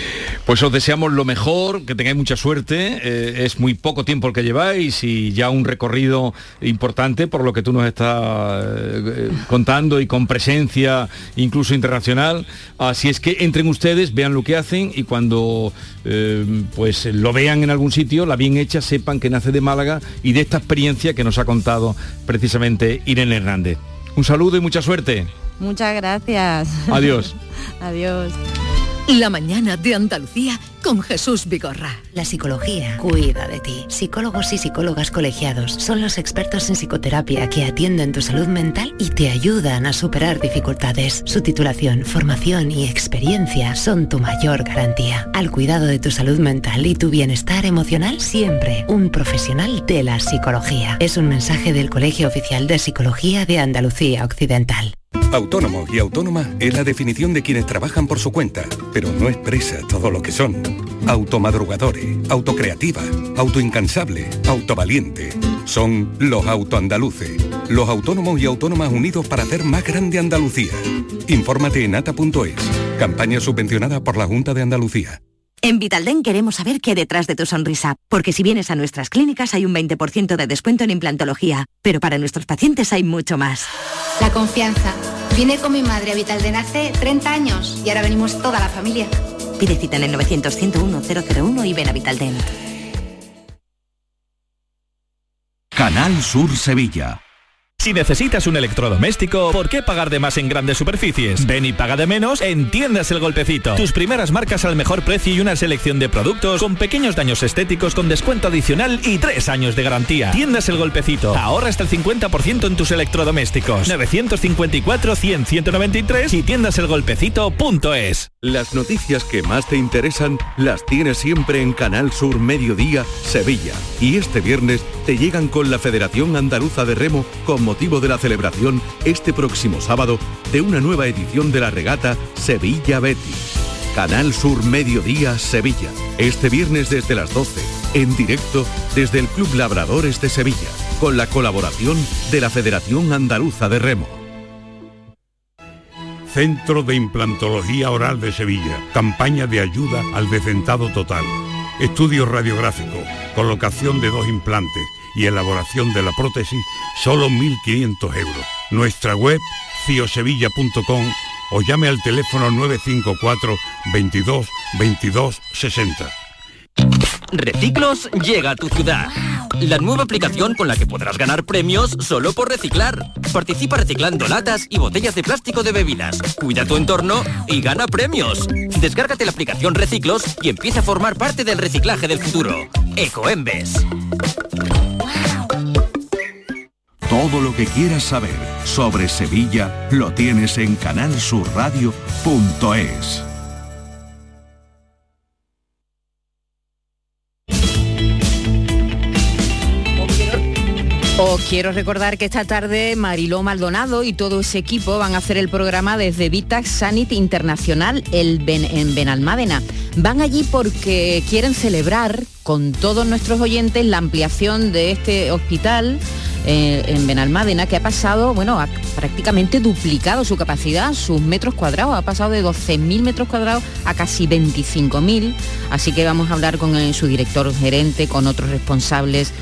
Speaker 5: Pues os deseamos lo mejor, que tengáis mucha suerte. eh, es muy poco tiempo el que lleváis y ya un recorrido importante por lo que tú nos estás eh, eh, contando y con presencia incluso internacional. Así es que entren ustedes, vean lo que hacen y cuando eh, pues lo vean en algún sitio, la bien hecha, sepan que nace de Málaga y de esta experiencia que nos ha contado precisamente Irene Hernández. Un saludo y mucha suerte.
Speaker 15: Muchas gracias.
Speaker 5: Adiós.
Speaker 15: Adiós.
Speaker 2: La mañana de Andalucía con Jesús Vigorra.
Speaker 18: La psicología cuida de ti. Psicólogos y psicólogas colegiados son los expertos en psicoterapia que atienden tu salud mental y te ayudan a superar dificultades. Su titulación, formación y experiencia son tu mayor garantía. Al cuidado de tu salud mental y tu bienestar emocional, siempre un profesional de la psicología. Es un mensaje del Colegio Oficial de Psicología de Andalucía Occidental.
Speaker 12: Autónomo y autónoma es la definición de quienes trabajan por su cuenta, pero no expresa todo lo que son. Automadrugadores, autocreativa, autoincansable, autovaliente. Son los autoandaluces, los autónomos y autónomas unidos para hacer más grande Andalucía. Infórmate en ata.es, campaña subvencionada por la Junta de Andalucía.
Speaker 13: En Vitalden queremos saber qué hay detrás de tu sonrisa, porque si vienes a nuestras clínicas hay un 20% de descuento en implantología, pero para nuestros pacientes hay mucho más.
Speaker 19: La confianza. Vine con mi madre a Vitalden hace 30 años y ahora venimos toda la familia.
Speaker 13: Pide cita en el 900-101-001 y ven a Vitalden.
Speaker 20: Canal Sur Sevilla.
Speaker 21: Si necesitas un electrodoméstico, ¿por qué pagar de más en grandes superficies? Ven y paga de menos en Tiendas El Golpecito. Tus primeras marcas al mejor precio y una selección de productos con pequeños daños estéticos con descuento adicional y tres años de garantía. Tiendas El Golpecito. Ahorra hasta el 50% en tus electrodomésticos. 954-100-193 y tiendaselgolpecito.es.
Speaker 22: Las noticias que más te interesan las tienes siempre en Canal Sur Mediodía, Sevilla. Y este viernes te llegan con la Federación Andaluza de Remo con motivo de la celebración este próximo sábado de una nueva edición de la regata Sevilla Betis. Canal Sur Mediodía, Sevilla. Este viernes desde las 12, en directo desde el Club Labradores de Sevilla, con la colaboración de la Federación Andaluza de Remo.
Speaker 23: Centro de Implantología Oral de Sevilla. Campaña de ayuda al decentado total. Estudio radiográfico, colocación de dos implantes y elaboración de la prótesis, solo 1.500 euros. Nuestra web, ciosevilla.com o llame al teléfono 954 22 22 60.
Speaker 24: Reciclos llega a tu ciudad.
Speaker 25: la nueva aplicación con la que podrás ganar premios solo por reciclar. Participa reciclando latas y botellas de plástico de bebidas. Cuida tu entorno y gana premios. Descárgate la aplicación Reciclos y empieza a formar parte del reciclaje del futuro. Ecoembes.
Speaker 20: Todo lo que quieras saber sobre Sevilla lo tienes en canalsurradio.es.
Speaker 16: Os quiero recordar que esta tarde Mariló Maldonado y todo ese equipo van a hacer el programa desde Vitax Sanit Internacional en Benalmádena. Van allí porque quieren celebrar con todos nuestros oyentes la ampliación de este hospital eh, en Benalmádena que ha pasado, bueno, ha prácticamente duplicado su capacidad, sus metros cuadrados, ha pasado de 12.000 metros cuadrados a casi 25.000. Así que vamos a hablar con eh, su director gerente, con otros responsables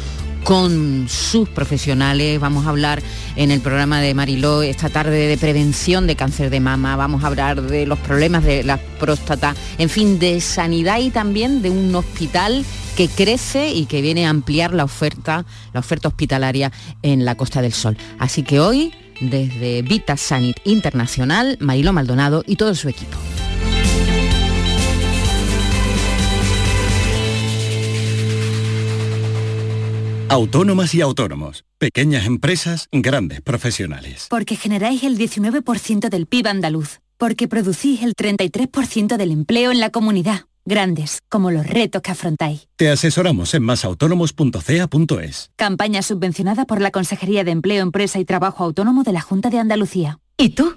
Speaker 16: con sus profesionales. Vamos a hablar en el programa de Mariló esta tarde de prevención de cáncer de mama, vamos a hablar de los problemas de la próstata, en fin, de sanidad y también de un hospital que crece y que viene a ampliar la oferta, la oferta hospitalaria en la Costa del Sol. Así que hoy, desde Vita Sanit Internacional, Mariló Maldonado y todo su equipo.
Speaker 12: Autónomas y autónomos. Pequeñas empresas, grandes profesionales.
Speaker 26: Porque generáis el 19% del PIB andaluz. Porque producís el 33% del empleo en la comunidad. Grandes, como los retos que afrontáis.
Speaker 12: Te asesoramos en masautónomos.ca.es.
Speaker 26: Campaña subvencionada por la Consejería de Empleo, Empresa y Trabajo Autónomo de la Junta de Andalucía.
Speaker 2: ¿Y tú?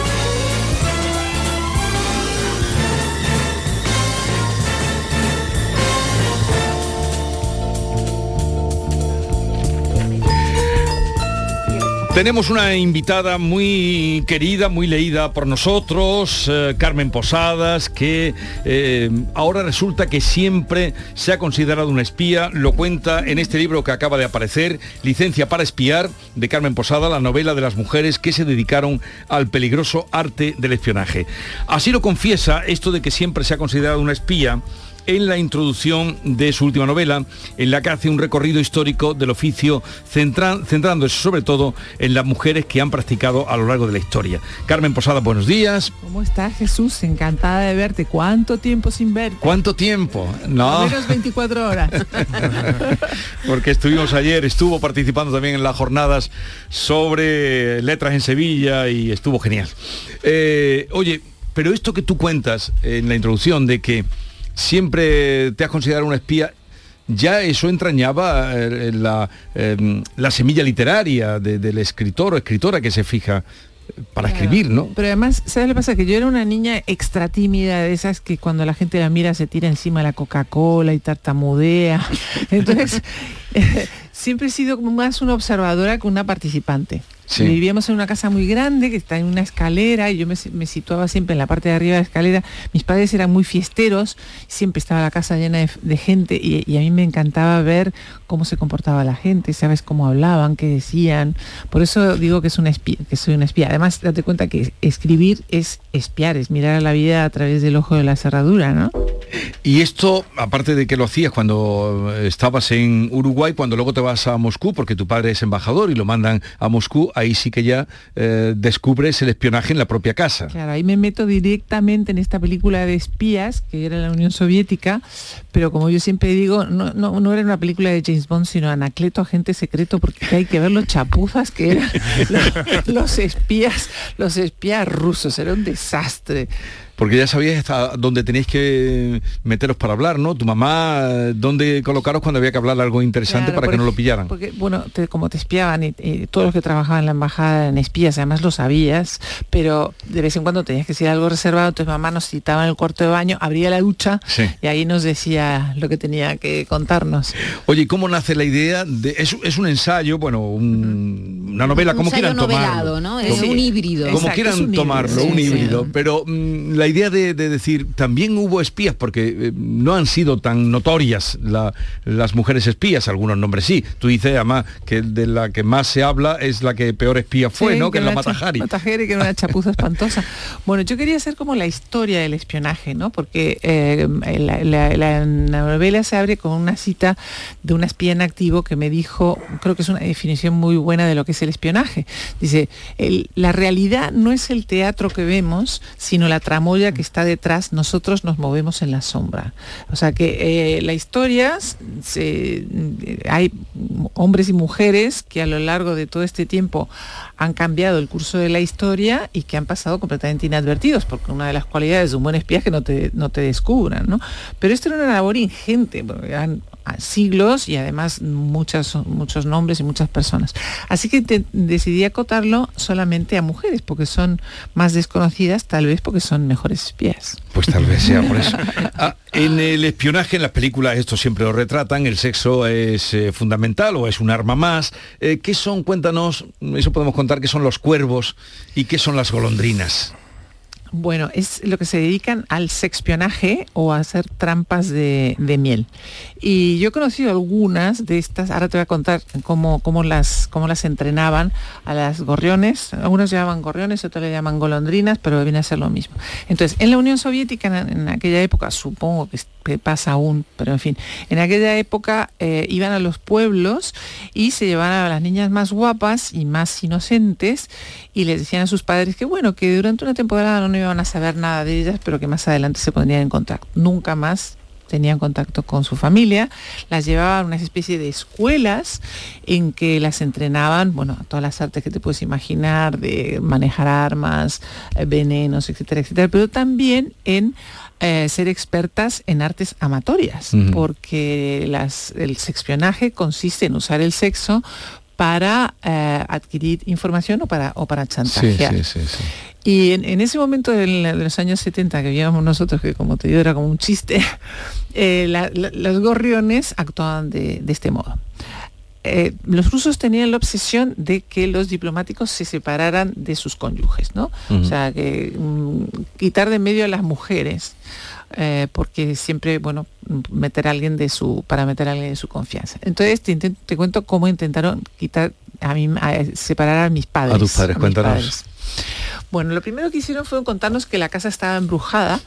Speaker 5: Tenemos una invitada muy querida, muy leída por nosotros, eh, Carmen Posadas, que eh, ahora resulta que siempre se ha considerado una espía, lo cuenta en este libro que acaba de aparecer, Licencia para espiar, de Carmen Posada, la novela de las mujeres que se dedicaron al peligroso arte del espionaje. Así lo confiesa esto de que siempre se ha considerado una espía en la introducción de su última novela, en la que hace un recorrido histórico del oficio, centra- centrándose sobre todo en las mujeres que han practicado a lo largo de la historia. Carmen Posada, buenos días.
Speaker 27: ¿Cómo estás, Jesús? Encantada de verte. ¿Cuánto tiempo sin verte?
Speaker 5: ¿Cuánto tiempo? No,
Speaker 27: Menos 24 horas.
Speaker 5: porque estuvimos ayer, estuvo participando también en las jornadas sobre letras en Sevilla y estuvo genial. Eh, oye, pero esto que tú cuentas en la introducción de que siempre te has considerado una espía, ya eso entrañaba eh, la, eh, la semilla literaria de- del escritor o escritora que se fija para escribir, ¿no?
Speaker 27: Pero además, ¿sabes lo que pasa? Que yo era una niña extra tímida de esas que cuando la gente la mira se tira encima la Coca-Cola y tartamudea. Entonces, eh, siempre he sido más una observadora que una participante. Vivíamos en una casa muy grande que está en una escalera y yo me, situaba siempre en la parte de arriba de la escalera. Mis padres eran muy fiesteros, siempre estaba la casa llena de, de gente y, y a mí me encantaba ver cómo se comportaba la gente, sabes cómo hablaban, qué decían. Por eso digo que, es una espía, que soy una espía. Además, date cuenta que escribir es espiar, es mirar a la vida a través del ojo de la cerradura, ¿no?
Speaker 5: Y esto, aparte de que lo hacías cuando estabas en Uruguay, cuando luego te vas a Moscú, porque tu padre es embajador y lo mandan a Moscú, ahí sí que ya eh, descubres el espionaje en la propia casa.
Speaker 27: Claro, ahí me meto directamente en esta película de espías, que era la Unión Soviética, pero como yo siempre digo, no, no, no era una película de James Bond, sino Anacleto, agente secreto, porque hay que ver los chapuzas que eran los, los espías, los espías rusos, era un desastre.
Speaker 5: Porque ya sabíais hasta dónde tenéis que meteros para hablar, ¿no? Tu mamá, dónde colocaros cuando había que hablar algo interesante
Speaker 27: Claro,
Speaker 5: para que no lo pillaran.
Speaker 27: Porque, bueno, te- como te espiaban y, y todos los que trabajaban en la embajada en espías, además lo sabías, pero de vez en cuando tenías que decir algo reservado, entonces mamá nos citaba en el cuarto de baño, abría la ducha
Speaker 5: Sí.
Speaker 27: y ahí nos decía lo que tenía que contarnos.
Speaker 5: Oye, ¿y ¿cómo nace la idea de es, es un ensayo, bueno, un- una novela,
Speaker 16: Un
Speaker 5: como quieran
Speaker 16: novelado,
Speaker 5: tomarlo?
Speaker 16: ¿no? Es
Speaker 5: Como-
Speaker 16: un híbrido.
Speaker 5: Como
Speaker 16: Exacto,
Speaker 5: quieran
Speaker 16: es un híbrido,
Speaker 5: tomarlo,
Speaker 16: sí,
Speaker 5: un
Speaker 16: sí.
Speaker 5: híbrido. Pero mm, la idea de, de decir, también hubo espías, porque eh, no han sido tan notorias la- las mujeres espías, algunos nombres sí. Tú dices, además, que de la que más se habla es la que peor espía fue,
Speaker 27: Sí,
Speaker 5: ¿no? Que es la Matajari.
Speaker 27: Matajari, que era una chapuza espantosa. Bueno, yo quería hacer como la historia del espionaje, ¿no? Porque eh, la, la- la novela se abre con una cita de una espía en activo que me dijo, creo que es una definición muy buena de lo que es el espionaje. Dice, "El- la realidad no es el teatro que vemos, sino la tramoya que está detrás, nosotros nos movemos en la sombra. O sea que eh, la historia, hay hombres y mujeres que a lo largo de todo este tiempo han cambiado el curso de la historia y que han pasado completamente inadvertidos, porque una de las cualidades de un buen espía es que no te, no te descubran, ¿no? Pero esto era una labor ingente, siglos y además muchas, muchos nombres y muchas personas. Así que te- decidí acotarlo solamente a mujeres, porque son más desconocidas, tal vez porque son mejores espías.
Speaker 5: Pues tal vez sea por eso. Ah, en el espionaje, en las películas, esto siempre lo retratan, el sexo es eh, fundamental o es un arma más. Eh, ¿Qué son, cuéntanos, eso podemos contar, qué son los cuervos y qué son las golondrinas?
Speaker 27: Bueno, es lo que se dedican al sexpionaje o a hacer trampas de, de miel. Y yo he conocido algunas de estas, ahora te voy a contar cómo, cómo, las, cómo las entrenaban a las gorriones. Algunos llamaban gorriones, otros le llaman golondrinas, pero viene a ser lo mismo. Entonces, en la Unión Soviética, en, aquella época, supongo que pasa aún, pero en fin, en aquella época eh, iban a los pueblos y se llevaban a las niñas más guapas y más inocentes y les decían a sus padres que bueno, que durante una temporada no iban a saber nada de ellas, pero que más adelante se pondrían en contacto. Nunca más tenían contacto con su familia, las llevaban a una especie de escuelas en que las entrenaban, bueno, todas las artes que te puedes imaginar, de manejar armas, eh, venenos, etcétera, etcétera, pero también en eh, ser expertas en artes amatorias, porque las, el sexpionaje consiste en usar el sexo para eh, adquirir información o para, o para chantajear.
Speaker 5: sí, sí, sí.
Speaker 27: Y en, en ese momento de, los años 70 que vivíamos nosotros, que como te digo era como un chiste, eh, la- la- los gorriones actuaban de, de este modo. Eh, los rusos tenían la obsesión de que los diplomáticos se separaran de sus cónyuges, ¿no? O sea, que mm, quitar de medio a las mujeres, eh, porque siempre, bueno, meter a alguien de su, para meter a alguien de su confianza. Entonces te, inten- te cuento cómo intentaron quitar a mí, a- separar a mis padres.
Speaker 5: A tus padres, cuéntanos.
Speaker 27: padres. Bueno, lo primero que hicieron fue contarnos que la casa estaba embrujada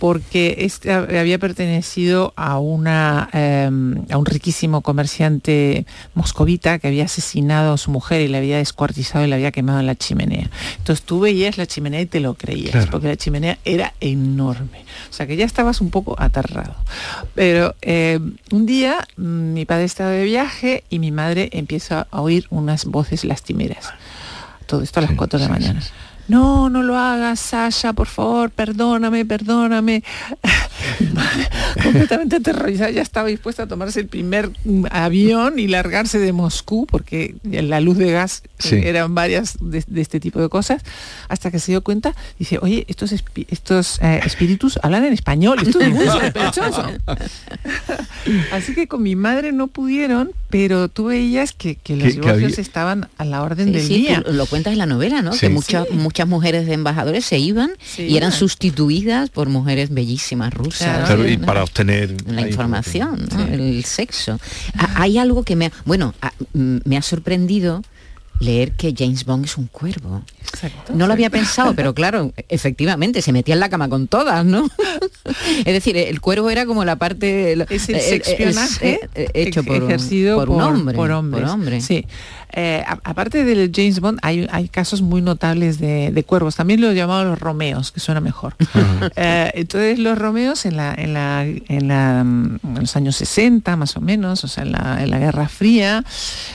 Speaker 27: porque este había pertenecido a, una, eh, a un riquísimo comerciante moscovita que había asesinado a su mujer y la había descuartizado y la había quemado en la chimenea. Entonces tú veías la chimenea y te lo creías,
Speaker 28: Claro.
Speaker 27: porque la chimenea era enorme. O sea que ya estabas un poco aterrado. Pero eh, un día mm, mi padre estaba de viaje y mi madre empieza a oír unas voces lastimeras. Todo esto a las 4 de la mañana. No, no lo hagas, Sasha, por favor, perdóname, perdóname. Completamente aterrorizada, ya estaba dispuesta a tomarse el primer mm, avión y largarse de Moscú, porque la luz de gas eh, eran varias de, de este tipo de cosas, hasta que se dio cuenta, dice, oye, estos, espi- estos eh, espíritus hablan en español, esto es muy sospechoso. Así que con mi madre no pudieron, pero tú veías que, que los divorcios
Speaker 16: había-
Speaker 27: estaban a la orden
Speaker 16: Sí,
Speaker 27: del
Speaker 16: sí,
Speaker 27: día.
Speaker 16: lo cuentas en la novela, ¿no?
Speaker 27: Sí.
Speaker 16: Que muchas,
Speaker 27: Sí.
Speaker 16: Muchas mujeres de embajadores se iban
Speaker 27: Se
Speaker 16: y eran sustituidas por mujeres bellísimas rusas.
Speaker 5: Claro, y
Speaker 16: ¿no?
Speaker 5: para obtener
Speaker 16: la información, ¿no? el sexo. Ha- Hay algo que me ha, bueno, ha- mm, me ha sorprendido leer que James Bond es un cuervo. No lo había pensado, pero claro, efectivamente, se metía en la cama con todas, ¿no? es decir, el cuervo era como la parte...
Speaker 27: es el sexpionaje
Speaker 16: eh, eh, hecho por, un-
Speaker 27: ejercido
Speaker 16: por un hombre.
Speaker 27: por hombres.
Speaker 16: por hombre.
Speaker 27: Sí. Eh, a- aparte del James Bond, hay, hay casos muy notables de, de cuervos. También lo llamado los Romeos, que suena mejor. Eh, entonces los Romeos en, la, en, la, en, la, mm, en los años 60 más o menos, o sea, en la, en la Guerra Fría,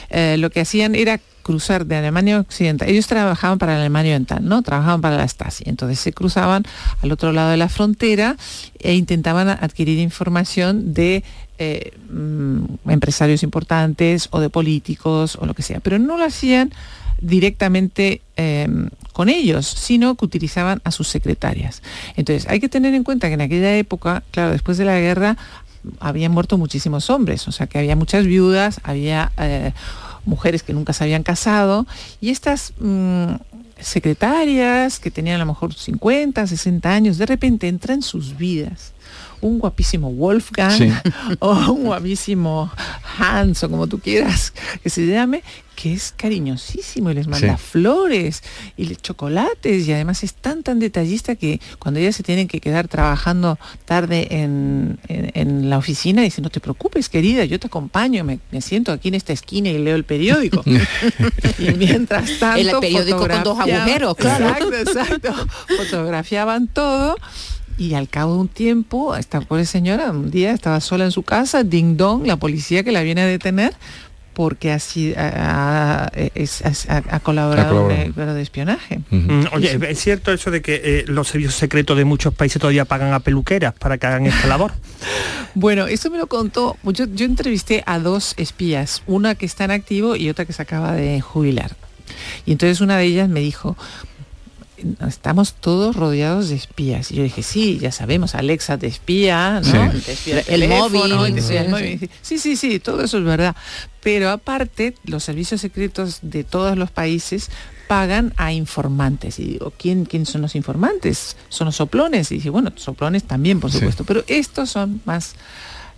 Speaker 27: eh, lo que hacían era cruzar de Alemania Occidental. Ellos trabajaban para Alemania Oriental, ¿no? Trabajaban para la Stasi. Entonces se cruzaban al otro lado de la frontera e intentaban adquirir información de eh, mm, empresarios importantes o de políticos o lo que sea. Pero no lo hacían directamente eh, con ellos, sino que utilizaban a sus secretarias. Entonces, hay que tener en cuenta que en aquella época, claro, después de la guerra, habían muerto muchísimos hombres, o sea que había muchas viudas, había eh, mujeres que nunca se habían casado, y estas mm, secretarias que tenían a lo mejor 50, 60 años, de repente entran en sus vidas un guapísimo Wolfgang o un guapísimo Hans o como tú quieras que se llame, que es cariñosísimo y les manda flores y chocolates y además es tan tan detallista que cuando ellas se tienen que quedar trabajando tarde en, la oficina dice no te preocupes querida yo te acompaño me, siento aquí en esta esquina y leo el periódico y mientras tanto
Speaker 16: el periódico con dos agujeros claro.
Speaker 27: Exacto exacto. Fotografiaban todo y al cabo de un tiempo, esta pobre señora un día estaba sola en su casa, ding dong, la policía que la viene a detener porque así ha, colaborado en el de espionaje.
Speaker 29: Mm, oye, ¿es cierto eso de que eh, los servicios secretos de muchos países todavía pagan a peluqueras para que hagan esta labor?
Speaker 27: bueno, eso me lo contó, yo, yo entrevisté a dos espías, una que está en activo y otra que se acaba de jubilar. Y entonces una de ellas me dijo, estamos todos rodeados de espías. Y yo dije, sí, ya sabemos, Alexa te espía, ¿no? el, móvil. Sí, sí, sí, todo eso es verdad. Pero aparte, los servicios secretos de todos los países pagan a informantes. Y digo, ¿quién, quién son los informantes? Son los soplones. Y dije, bueno, soplones también, por supuesto. Pero estos son más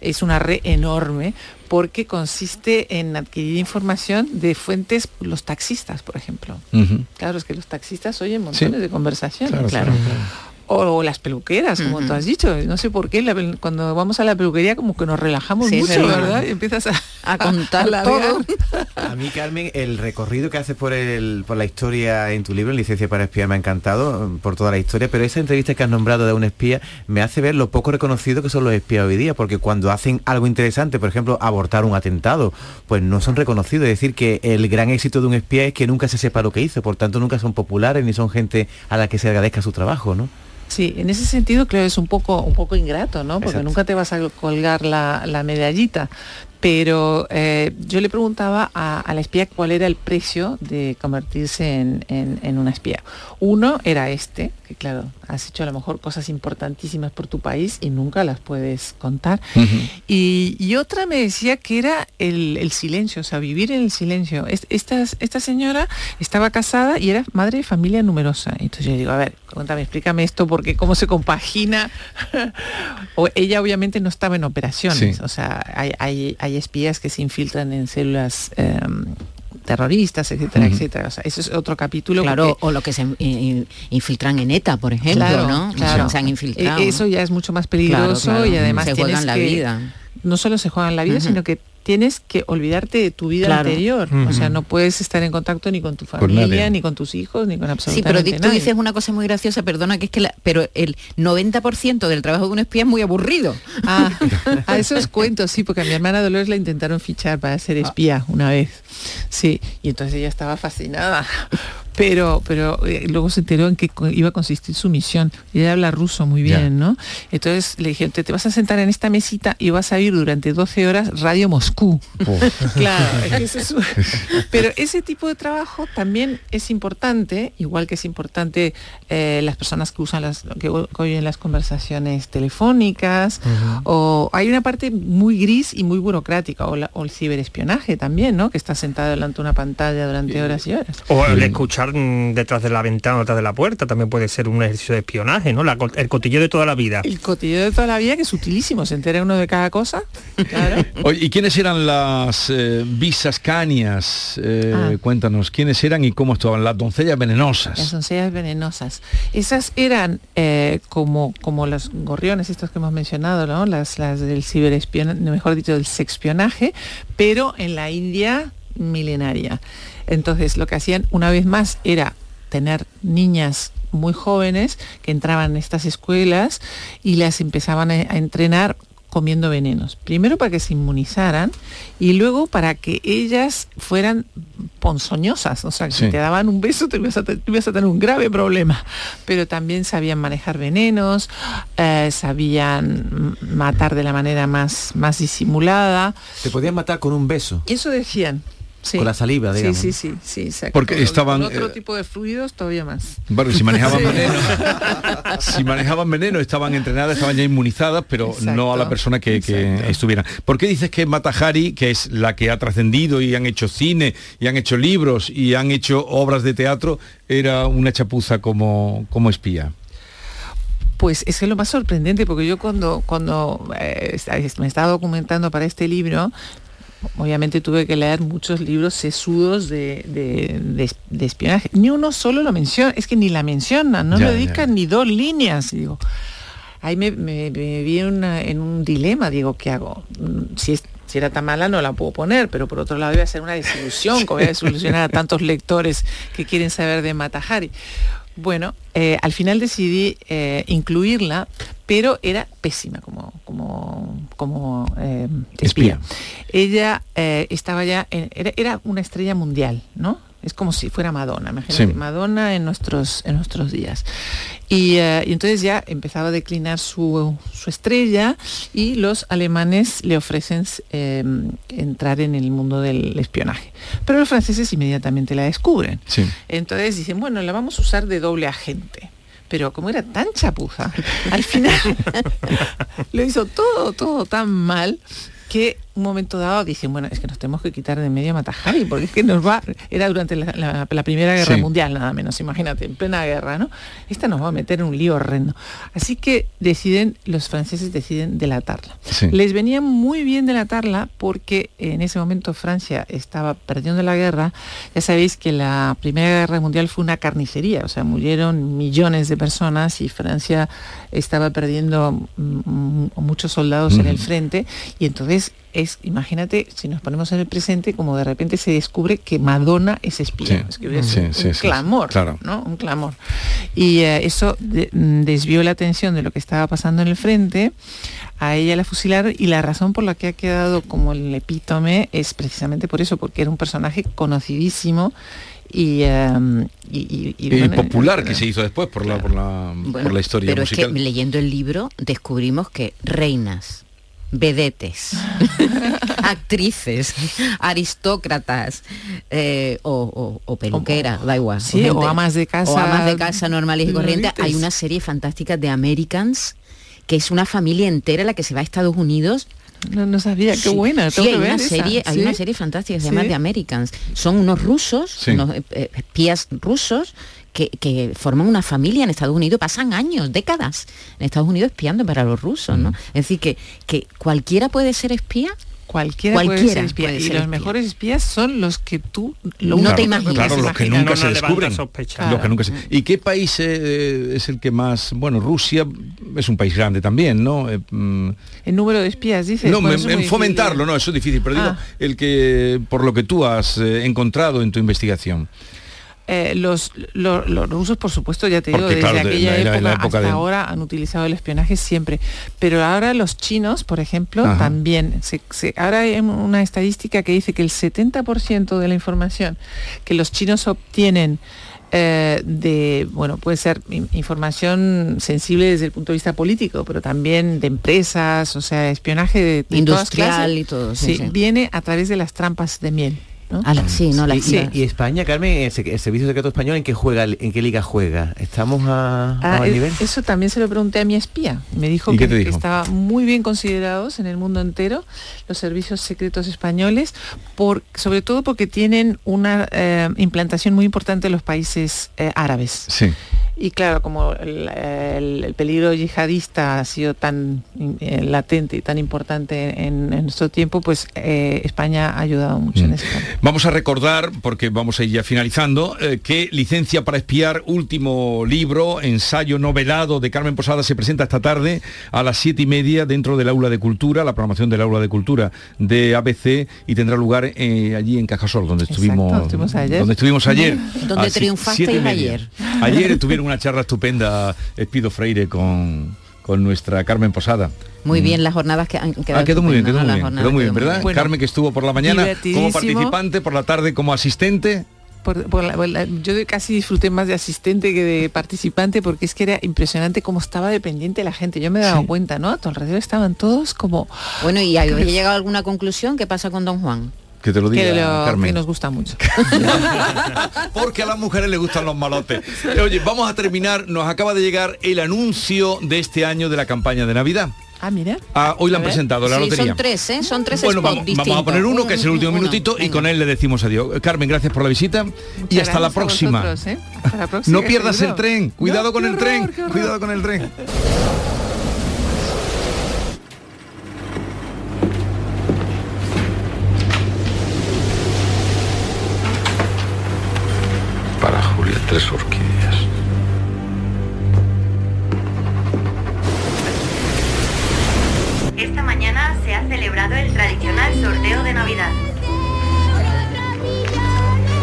Speaker 27: es una red enorme porque consiste en adquirir información de fuentes, los taxistas, por ejemplo. Claro, es que los taxistas oyen montones de conversaciones, claro o, las peluqueras, como tú has dicho. No sé por qué cuando vamos a la peluquería como que nos relajamos mucho, ¿verdad? Y empiezas a, contar todo.
Speaker 28: A mí, Carmen, el recorrido que haces por, el, por la historia en tu libro, Licencia para Espiar, me ha encantado por toda la historia, pero esa entrevista que has nombrado de un espía me hace ver lo poco reconocido que son los espías hoy día, porque cuando hacen algo interesante, por ejemplo, abortar un atentado, pues no son reconocidos. Es decir, que el gran éxito de un espía es que nunca se sepa lo que hizo, por tanto nunca son populares ni son gente a la que se agradezca su trabajo, ¿no?
Speaker 27: Sí, en ese sentido creo que es un poco, un poco ingrato, ¿no? Porque nunca te vas a colgar la, la medallita pero eh, yo le preguntaba a, la espía cuál era el precio de convertirse en, una espía. Uno era este, que claro, has hecho a lo mejor cosas importantísimas por tu país y nunca las puedes contar. y, otra me decía que era el, silencio, o sea, vivir en el silencio. Esta, esta señora estaba casada y era madre de familia numerosa. Entonces yo digo, a ver, cuéntame, explícame esto, porque cómo se compagina. o ella obviamente no estaba en operaciones, o sea, hay hay espías que se infiltran en células em, terroristas, etcétera, etcétera. O sea, eso es otro capítulo.
Speaker 16: Claro, o lo que se infiltran en ETA, por ejemplo, ¿no?
Speaker 27: Claro. Se han infiltrado. E, eso ya es mucho más peligroso y además
Speaker 16: se juegan la vida.
Speaker 27: No solo se juegan la vida, sino que tienes que olvidarte de tu vida anterior. O sea, no puedes estar en contacto ni con tu familia, ni con tus hijos, ni con absolutamente
Speaker 16: Sí, pero tú dices una cosa muy graciosa, perdona, que es que la, pero el 90% del trabajo de un espía es muy aburrido.
Speaker 27: Ah, a esos cuentos, sí, porque a mi hermana Dolores la intentaron fichar para ser espía una vez. Sí, y entonces ella estaba fascinada pero, pero eh, luego se enteró en qué iba a consistir su misión. Ella habla ruso muy bien, ¿no? Entonces le dijeron, te, te, vas a sentar en esta mesita y vas a ir durante 12 horas Radio Moscú. Oh. claro, pero ese tipo de trabajo también es importante, igual que es importante eh, las personas que usan las, que oyen las conversaciones telefónicas, o hay una parte muy gris y muy burocrática, o, el ciberespionaje también, ¿no? Que está sentado delante de una pantalla durante horas y horas.
Speaker 29: O el escuchar detrás de la ventana, detrás de la puerta, también puede ser un ejercicio de espionaje, ¿no? el cotillo de toda la vida.
Speaker 27: El cotillo de toda la vida, que es utilísimo, se entera uno de cada cosa.
Speaker 5: ¿Y quiénes eran las eh, visas canias? Eh, ah. Cuéntanos, ¿quiénes eran y cómo estaban? Las doncellas venenosas.
Speaker 27: Las doncellas venenosas. Esas eran eh, como, como los gorriones, estos que hemos mencionado, ¿no? Las, las del ciberespionaje, mejor dicho, del sexpionaje, pero en la India milenaria. Entonces lo que hacían una vez más era tener niñas muy jóvenes que entraban en estas escuelas y las empezaban a, entrenar comiendo venenos. Primero para que se inmunizaran y luego para que ellas fueran ponzoñosas. O sea, que si te daban un beso te ibas, a, te ibas a tener un grave problema. Pero también sabían manejar venenos, eh, sabían matar de la manera más, más disimulada.
Speaker 28: Te podían matar con un beso.
Speaker 27: Eso decían. Sí.
Speaker 28: Con la saliva,
Speaker 27: Sí,
Speaker 28: digamos.
Speaker 27: Sí, sí, sí, exacto.
Speaker 5: Porque
Speaker 27: Con-
Speaker 5: estaban,
Speaker 27: Con otro
Speaker 5: eh,
Speaker 27: tipo de fluidos todavía más.
Speaker 5: Bueno, si manejaban
Speaker 27: Sí.
Speaker 5: veneno, si manejaban veneno, estaban entrenadas, estaban ya inmunizadas, pero
Speaker 27: Exacto,
Speaker 5: no a la persona que, que estuviera. ¿Por qué dices que Mata Hari, que es la que ha trascendido y han hecho cine, y han hecho libros, y han hecho obras de teatro, era una chapuza como, como espía?
Speaker 27: Pues es que es lo más sorprendente, porque yo cuando, cuando eh, me estaba documentando para este libro, obviamente tuve que leer muchos libros sesudos de, de- de- de espionaje. Ni uno solo lo menciona, es que ni la mencionan, no
Speaker 5: Ya,
Speaker 27: le dedican ni dos líneas. digo, ahí me, me- me vi en, una- en un dilema, digo, ¿qué hago? Si, es- si era tan mala no la puedo poner, pero por otro lado iba a ser una desilusión, que voy a desilusionar a tantos lectores que quieren saber de Matahari. Bueno, eh, al final decidí eh, incluirla, pero era pésima como, como, como eh, espía. Ella estaba ya, en- era, era una estrella mundial, ¿no? Es como si fuera Madonna, imagínate,
Speaker 5: Sí.
Speaker 27: Madonna en nuestros, en nuestros días. Y, eh, y entonces ya empezaba a declinar su, su estrella y los alemanes le ofrecen eh, entrar en el mundo del espionaje. Pero los franceses inmediatamente la descubren.
Speaker 5: Sí.
Speaker 27: Entonces dicen, bueno, la vamos a usar de doble agente. Pero como era tan chapuza, al final lo hizo todo, todo tan mal que un momento dado dicen, bueno, es que nos tenemos que quitar de medio a Matahari, porque es que nos va, era durante la, la- la Primera Guerra
Speaker 5: Sí.
Speaker 27: Mundial nada menos, imagínate, en plena guerra, ¿no? Esta nos va a meter en un lío horrendo. Así que deciden, los franceses deciden delatarla.
Speaker 5: Sí.
Speaker 27: Les venía muy bien delatarla porque en ese momento Francia estaba perdiendo la guerra. Ya sabéis que la Primera Guerra Mundial fue una carnicería, o sea, murieron millones de personas y Francia estaba perdiendo mm, muchos soldados en el frente y entonces es, imagínate, si nos ponemos en el presente, como de repente se descubre que Madonna es espía.
Speaker 5: Sí.
Speaker 27: Es que
Speaker 5: Sí,
Speaker 27: un
Speaker 5: sí,
Speaker 27: clamor,
Speaker 5: claro.
Speaker 27: ¿no? Un clamor. Y eh, eso de- mm, desvió la atención de lo que estaba pasando en el frente. A ella la fusilaron y la razón por la que ha quedado como el epítome es precisamente por eso, porque era un personaje conocidísimo y, eh, y, y- y,
Speaker 5: Y
Speaker 27: bueno,
Speaker 5: popular que se hizo después por la, por la,
Speaker 16: Bueno,
Speaker 5: por la historia
Speaker 16: pero
Speaker 5: musical.
Speaker 16: es que leyendo el libro descubrimos que reinas, vedetes, actrices, aristócratas eh, o, o- o peluqueras, da igual.
Speaker 27: Sí, o amas de casa
Speaker 16: O amas de casa normales y corrientes. Hay una serie fantástica de Americans que es una familia entera la que se va a Estados Unidos
Speaker 27: No, no sabía, qué
Speaker 16: Sí,
Speaker 27: buena.
Speaker 16: sí, hay
Speaker 27: que ver
Speaker 16: una
Speaker 27: esa,
Speaker 16: serie, hay
Speaker 27: sí.
Speaker 16: una serie fantástica se llama
Speaker 27: Sí.
Speaker 16: The Americans. Son unos rusos,
Speaker 5: Sí.
Speaker 16: unos eh, eh, espías rusos que, que forman una familia en Estados Unidos, pasan años, décadas en Estados Unidos espiando para los rusos,
Speaker 27: Mm.
Speaker 16: ¿no? Es decir, que, que cualquiera puede ser espía.
Speaker 27: Cualquiera, puede
Speaker 16: Cualquiera
Speaker 27: ser espía.
Speaker 16: puede
Speaker 27: y
Speaker 16: ser
Speaker 27: los
Speaker 16: espía.
Speaker 27: mejores espías son los que tú lo
Speaker 16: No te imaginas.
Speaker 5: Claro, los que nunca
Speaker 29: No
Speaker 5: se descubren.
Speaker 29: sospecha.
Speaker 5: Los que nunca se- ¿Y qué país eh, es el que más, bueno, Rusia es un país grande también, ¿no? Eh, mm,
Speaker 27: El número de espías, dices.
Speaker 5: no,
Speaker 27: Bueno,
Speaker 5: en- fomentarlo,
Speaker 27: difícil.
Speaker 5: no, eso es difícil, pero digo,
Speaker 27: Ah.
Speaker 5: el que, por lo que tú has eh, encontrado en tu investigación.
Speaker 27: Eh, los, lo- los rusos, por supuesto, ya te digo,
Speaker 5: Porque,
Speaker 27: desde
Speaker 5: claro, de-
Speaker 27: aquella época,
Speaker 5: época
Speaker 27: hasta
Speaker 5: de-
Speaker 27: ahora han utilizado el espionaje siempre. Pero ahora los chinos, por ejemplo,
Speaker 5: Ajá.
Speaker 27: también. Se, se- ahora hay una estadística que dice que el 70% de la información que los chinos obtienen eh, de, bueno, puede ser in- información sensible desde el punto de vista político, pero también de empresas, o sea, espionaje de, de todas
Speaker 16: Industrial
Speaker 27: clases,
Speaker 16: y todo, sí, sí.
Speaker 27: viene a través de las trampas de miel. ¿No?
Speaker 16: A la- sí, no, la-
Speaker 28: y, y- y España, Carmen, el, el Servicio Secreto Español, ¿en qué juega, en qué liga juega? ¿Estamos a,
Speaker 27: Ah,
Speaker 28: nivel?
Speaker 27: Eso también se lo pregunté a mi espía. Me dijo
Speaker 28: ¿Y
Speaker 27: que,
Speaker 28: dijo?
Speaker 27: estaba muy bien considerados en el mundo entero los servicios secretos españoles, por, sobre todo porque tienen una eh, implantación muy importante en los países eh, árabes.
Speaker 5: Sí.
Speaker 27: Y claro, como el, el- el peligro yihadista ha sido tan eh, latente y tan importante en, en nuestro tiempo, pues eh, España ha ayudado mucho
Speaker 5: Mm.
Speaker 27: en ese campo.
Speaker 5: Vamos a recordar, porque vamos a ir ya finalizando, eh, que Licencia para Espiar, último libro, ensayo novelado de Carmen Posada, se presenta esta tarde a las siete y media dentro del Aula de Cultura, la programación del Aula de Cultura de ABC, y tendrá lugar eh, allí en Cajasol, donde estuvimos,
Speaker 27: estuvimos ayer.
Speaker 5: Donde estuvimos ayer.
Speaker 16: Donde triunfasteis ayer.
Speaker 5: Ayer tuvieron una charla estupenda Espido Freire con con nuestra Carmen Posada.
Speaker 16: Muy bien las jornadas que han quedado.
Speaker 5: Ah, quedó muy bien, quedó muy
Speaker 16: ¿no?
Speaker 5: bien, quedó muy bien, ¿verdad?
Speaker 27: Bueno,
Speaker 5: Carmen que estuvo por la mañana como participante, por la tarde como asistente.
Speaker 27: Por- por la- por la- yo casi disfruté más de asistente que de participante porque es que era impresionante cómo estaba dependiente la gente. Yo me he dado cuenta, ¿no? A tu alrededor estaban todos como...
Speaker 16: Bueno, ¿y había llegado a alguna conclusión? ¿Qué pasa con Don Juan?
Speaker 5: Que te lo diga,
Speaker 27: que, lo-
Speaker 5: Carmen.
Speaker 27: que nos gusta mucho.
Speaker 5: Porque a las mujeres les gustan los malotes. Oye, vamos a terminar. Nos acaba de llegar el anuncio de este año de la campaña de Navidad.
Speaker 27: Ah, mira.
Speaker 5: Ah, hoy la han
Speaker 27: ver.
Speaker 5: presentado, la
Speaker 16: sí,
Speaker 5: lotería.
Speaker 16: son tres, ¿eh? Son tres
Speaker 5: Bueno, vamos, a poner uno, que es el último
Speaker 16: Uno,
Speaker 5: minutito, y con él le decimos adiós. Carmen, gracias por la visita y hasta la próxima.
Speaker 27: vosotros, ¿eh? Hasta la próxima,
Speaker 5: No pierdas
Speaker 27: seguro.
Speaker 5: el tren. Cuidado
Speaker 27: No,
Speaker 5: con el
Speaker 27: horror,
Speaker 5: tren. Cuidado con el tren.
Speaker 30: Tres orquídeas.
Speaker 31: Esta mañana se ha celebrado el tradicional sorteo de Navidad.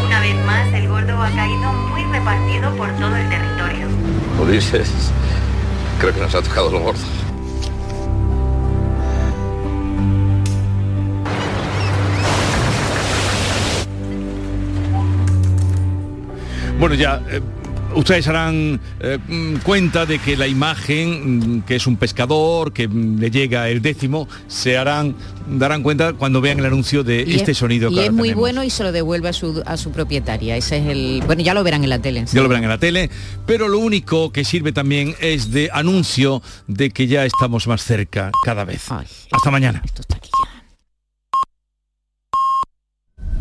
Speaker 31: Una vez más, el gordo ha caído muy repartido por todo el territorio.
Speaker 30: Ulises, creo que nos ha tocado lo gordo.
Speaker 5: Bueno, ya eh, ustedes harán eh, mm, cuenta de que la imagen, mm, que es un pescador, que mm, le llega el décimo, se harán, darán cuenta cuando vean el anuncio de
Speaker 16: Y
Speaker 5: este
Speaker 16: es-
Speaker 5: sonido que
Speaker 16: Y es
Speaker 5: ahora
Speaker 16: muy
Speaker 5: tenemos.
Speaker 16: bueno y se lo devuelve a su, a su propietaria. Ese es el. Bueno, ya lo verán en la tele.
Speaker 5: Ya lo verán en la tele, pero lo único que sirve también es de anuncio de que ya estamos más cerca cada vez. Hasta mañana.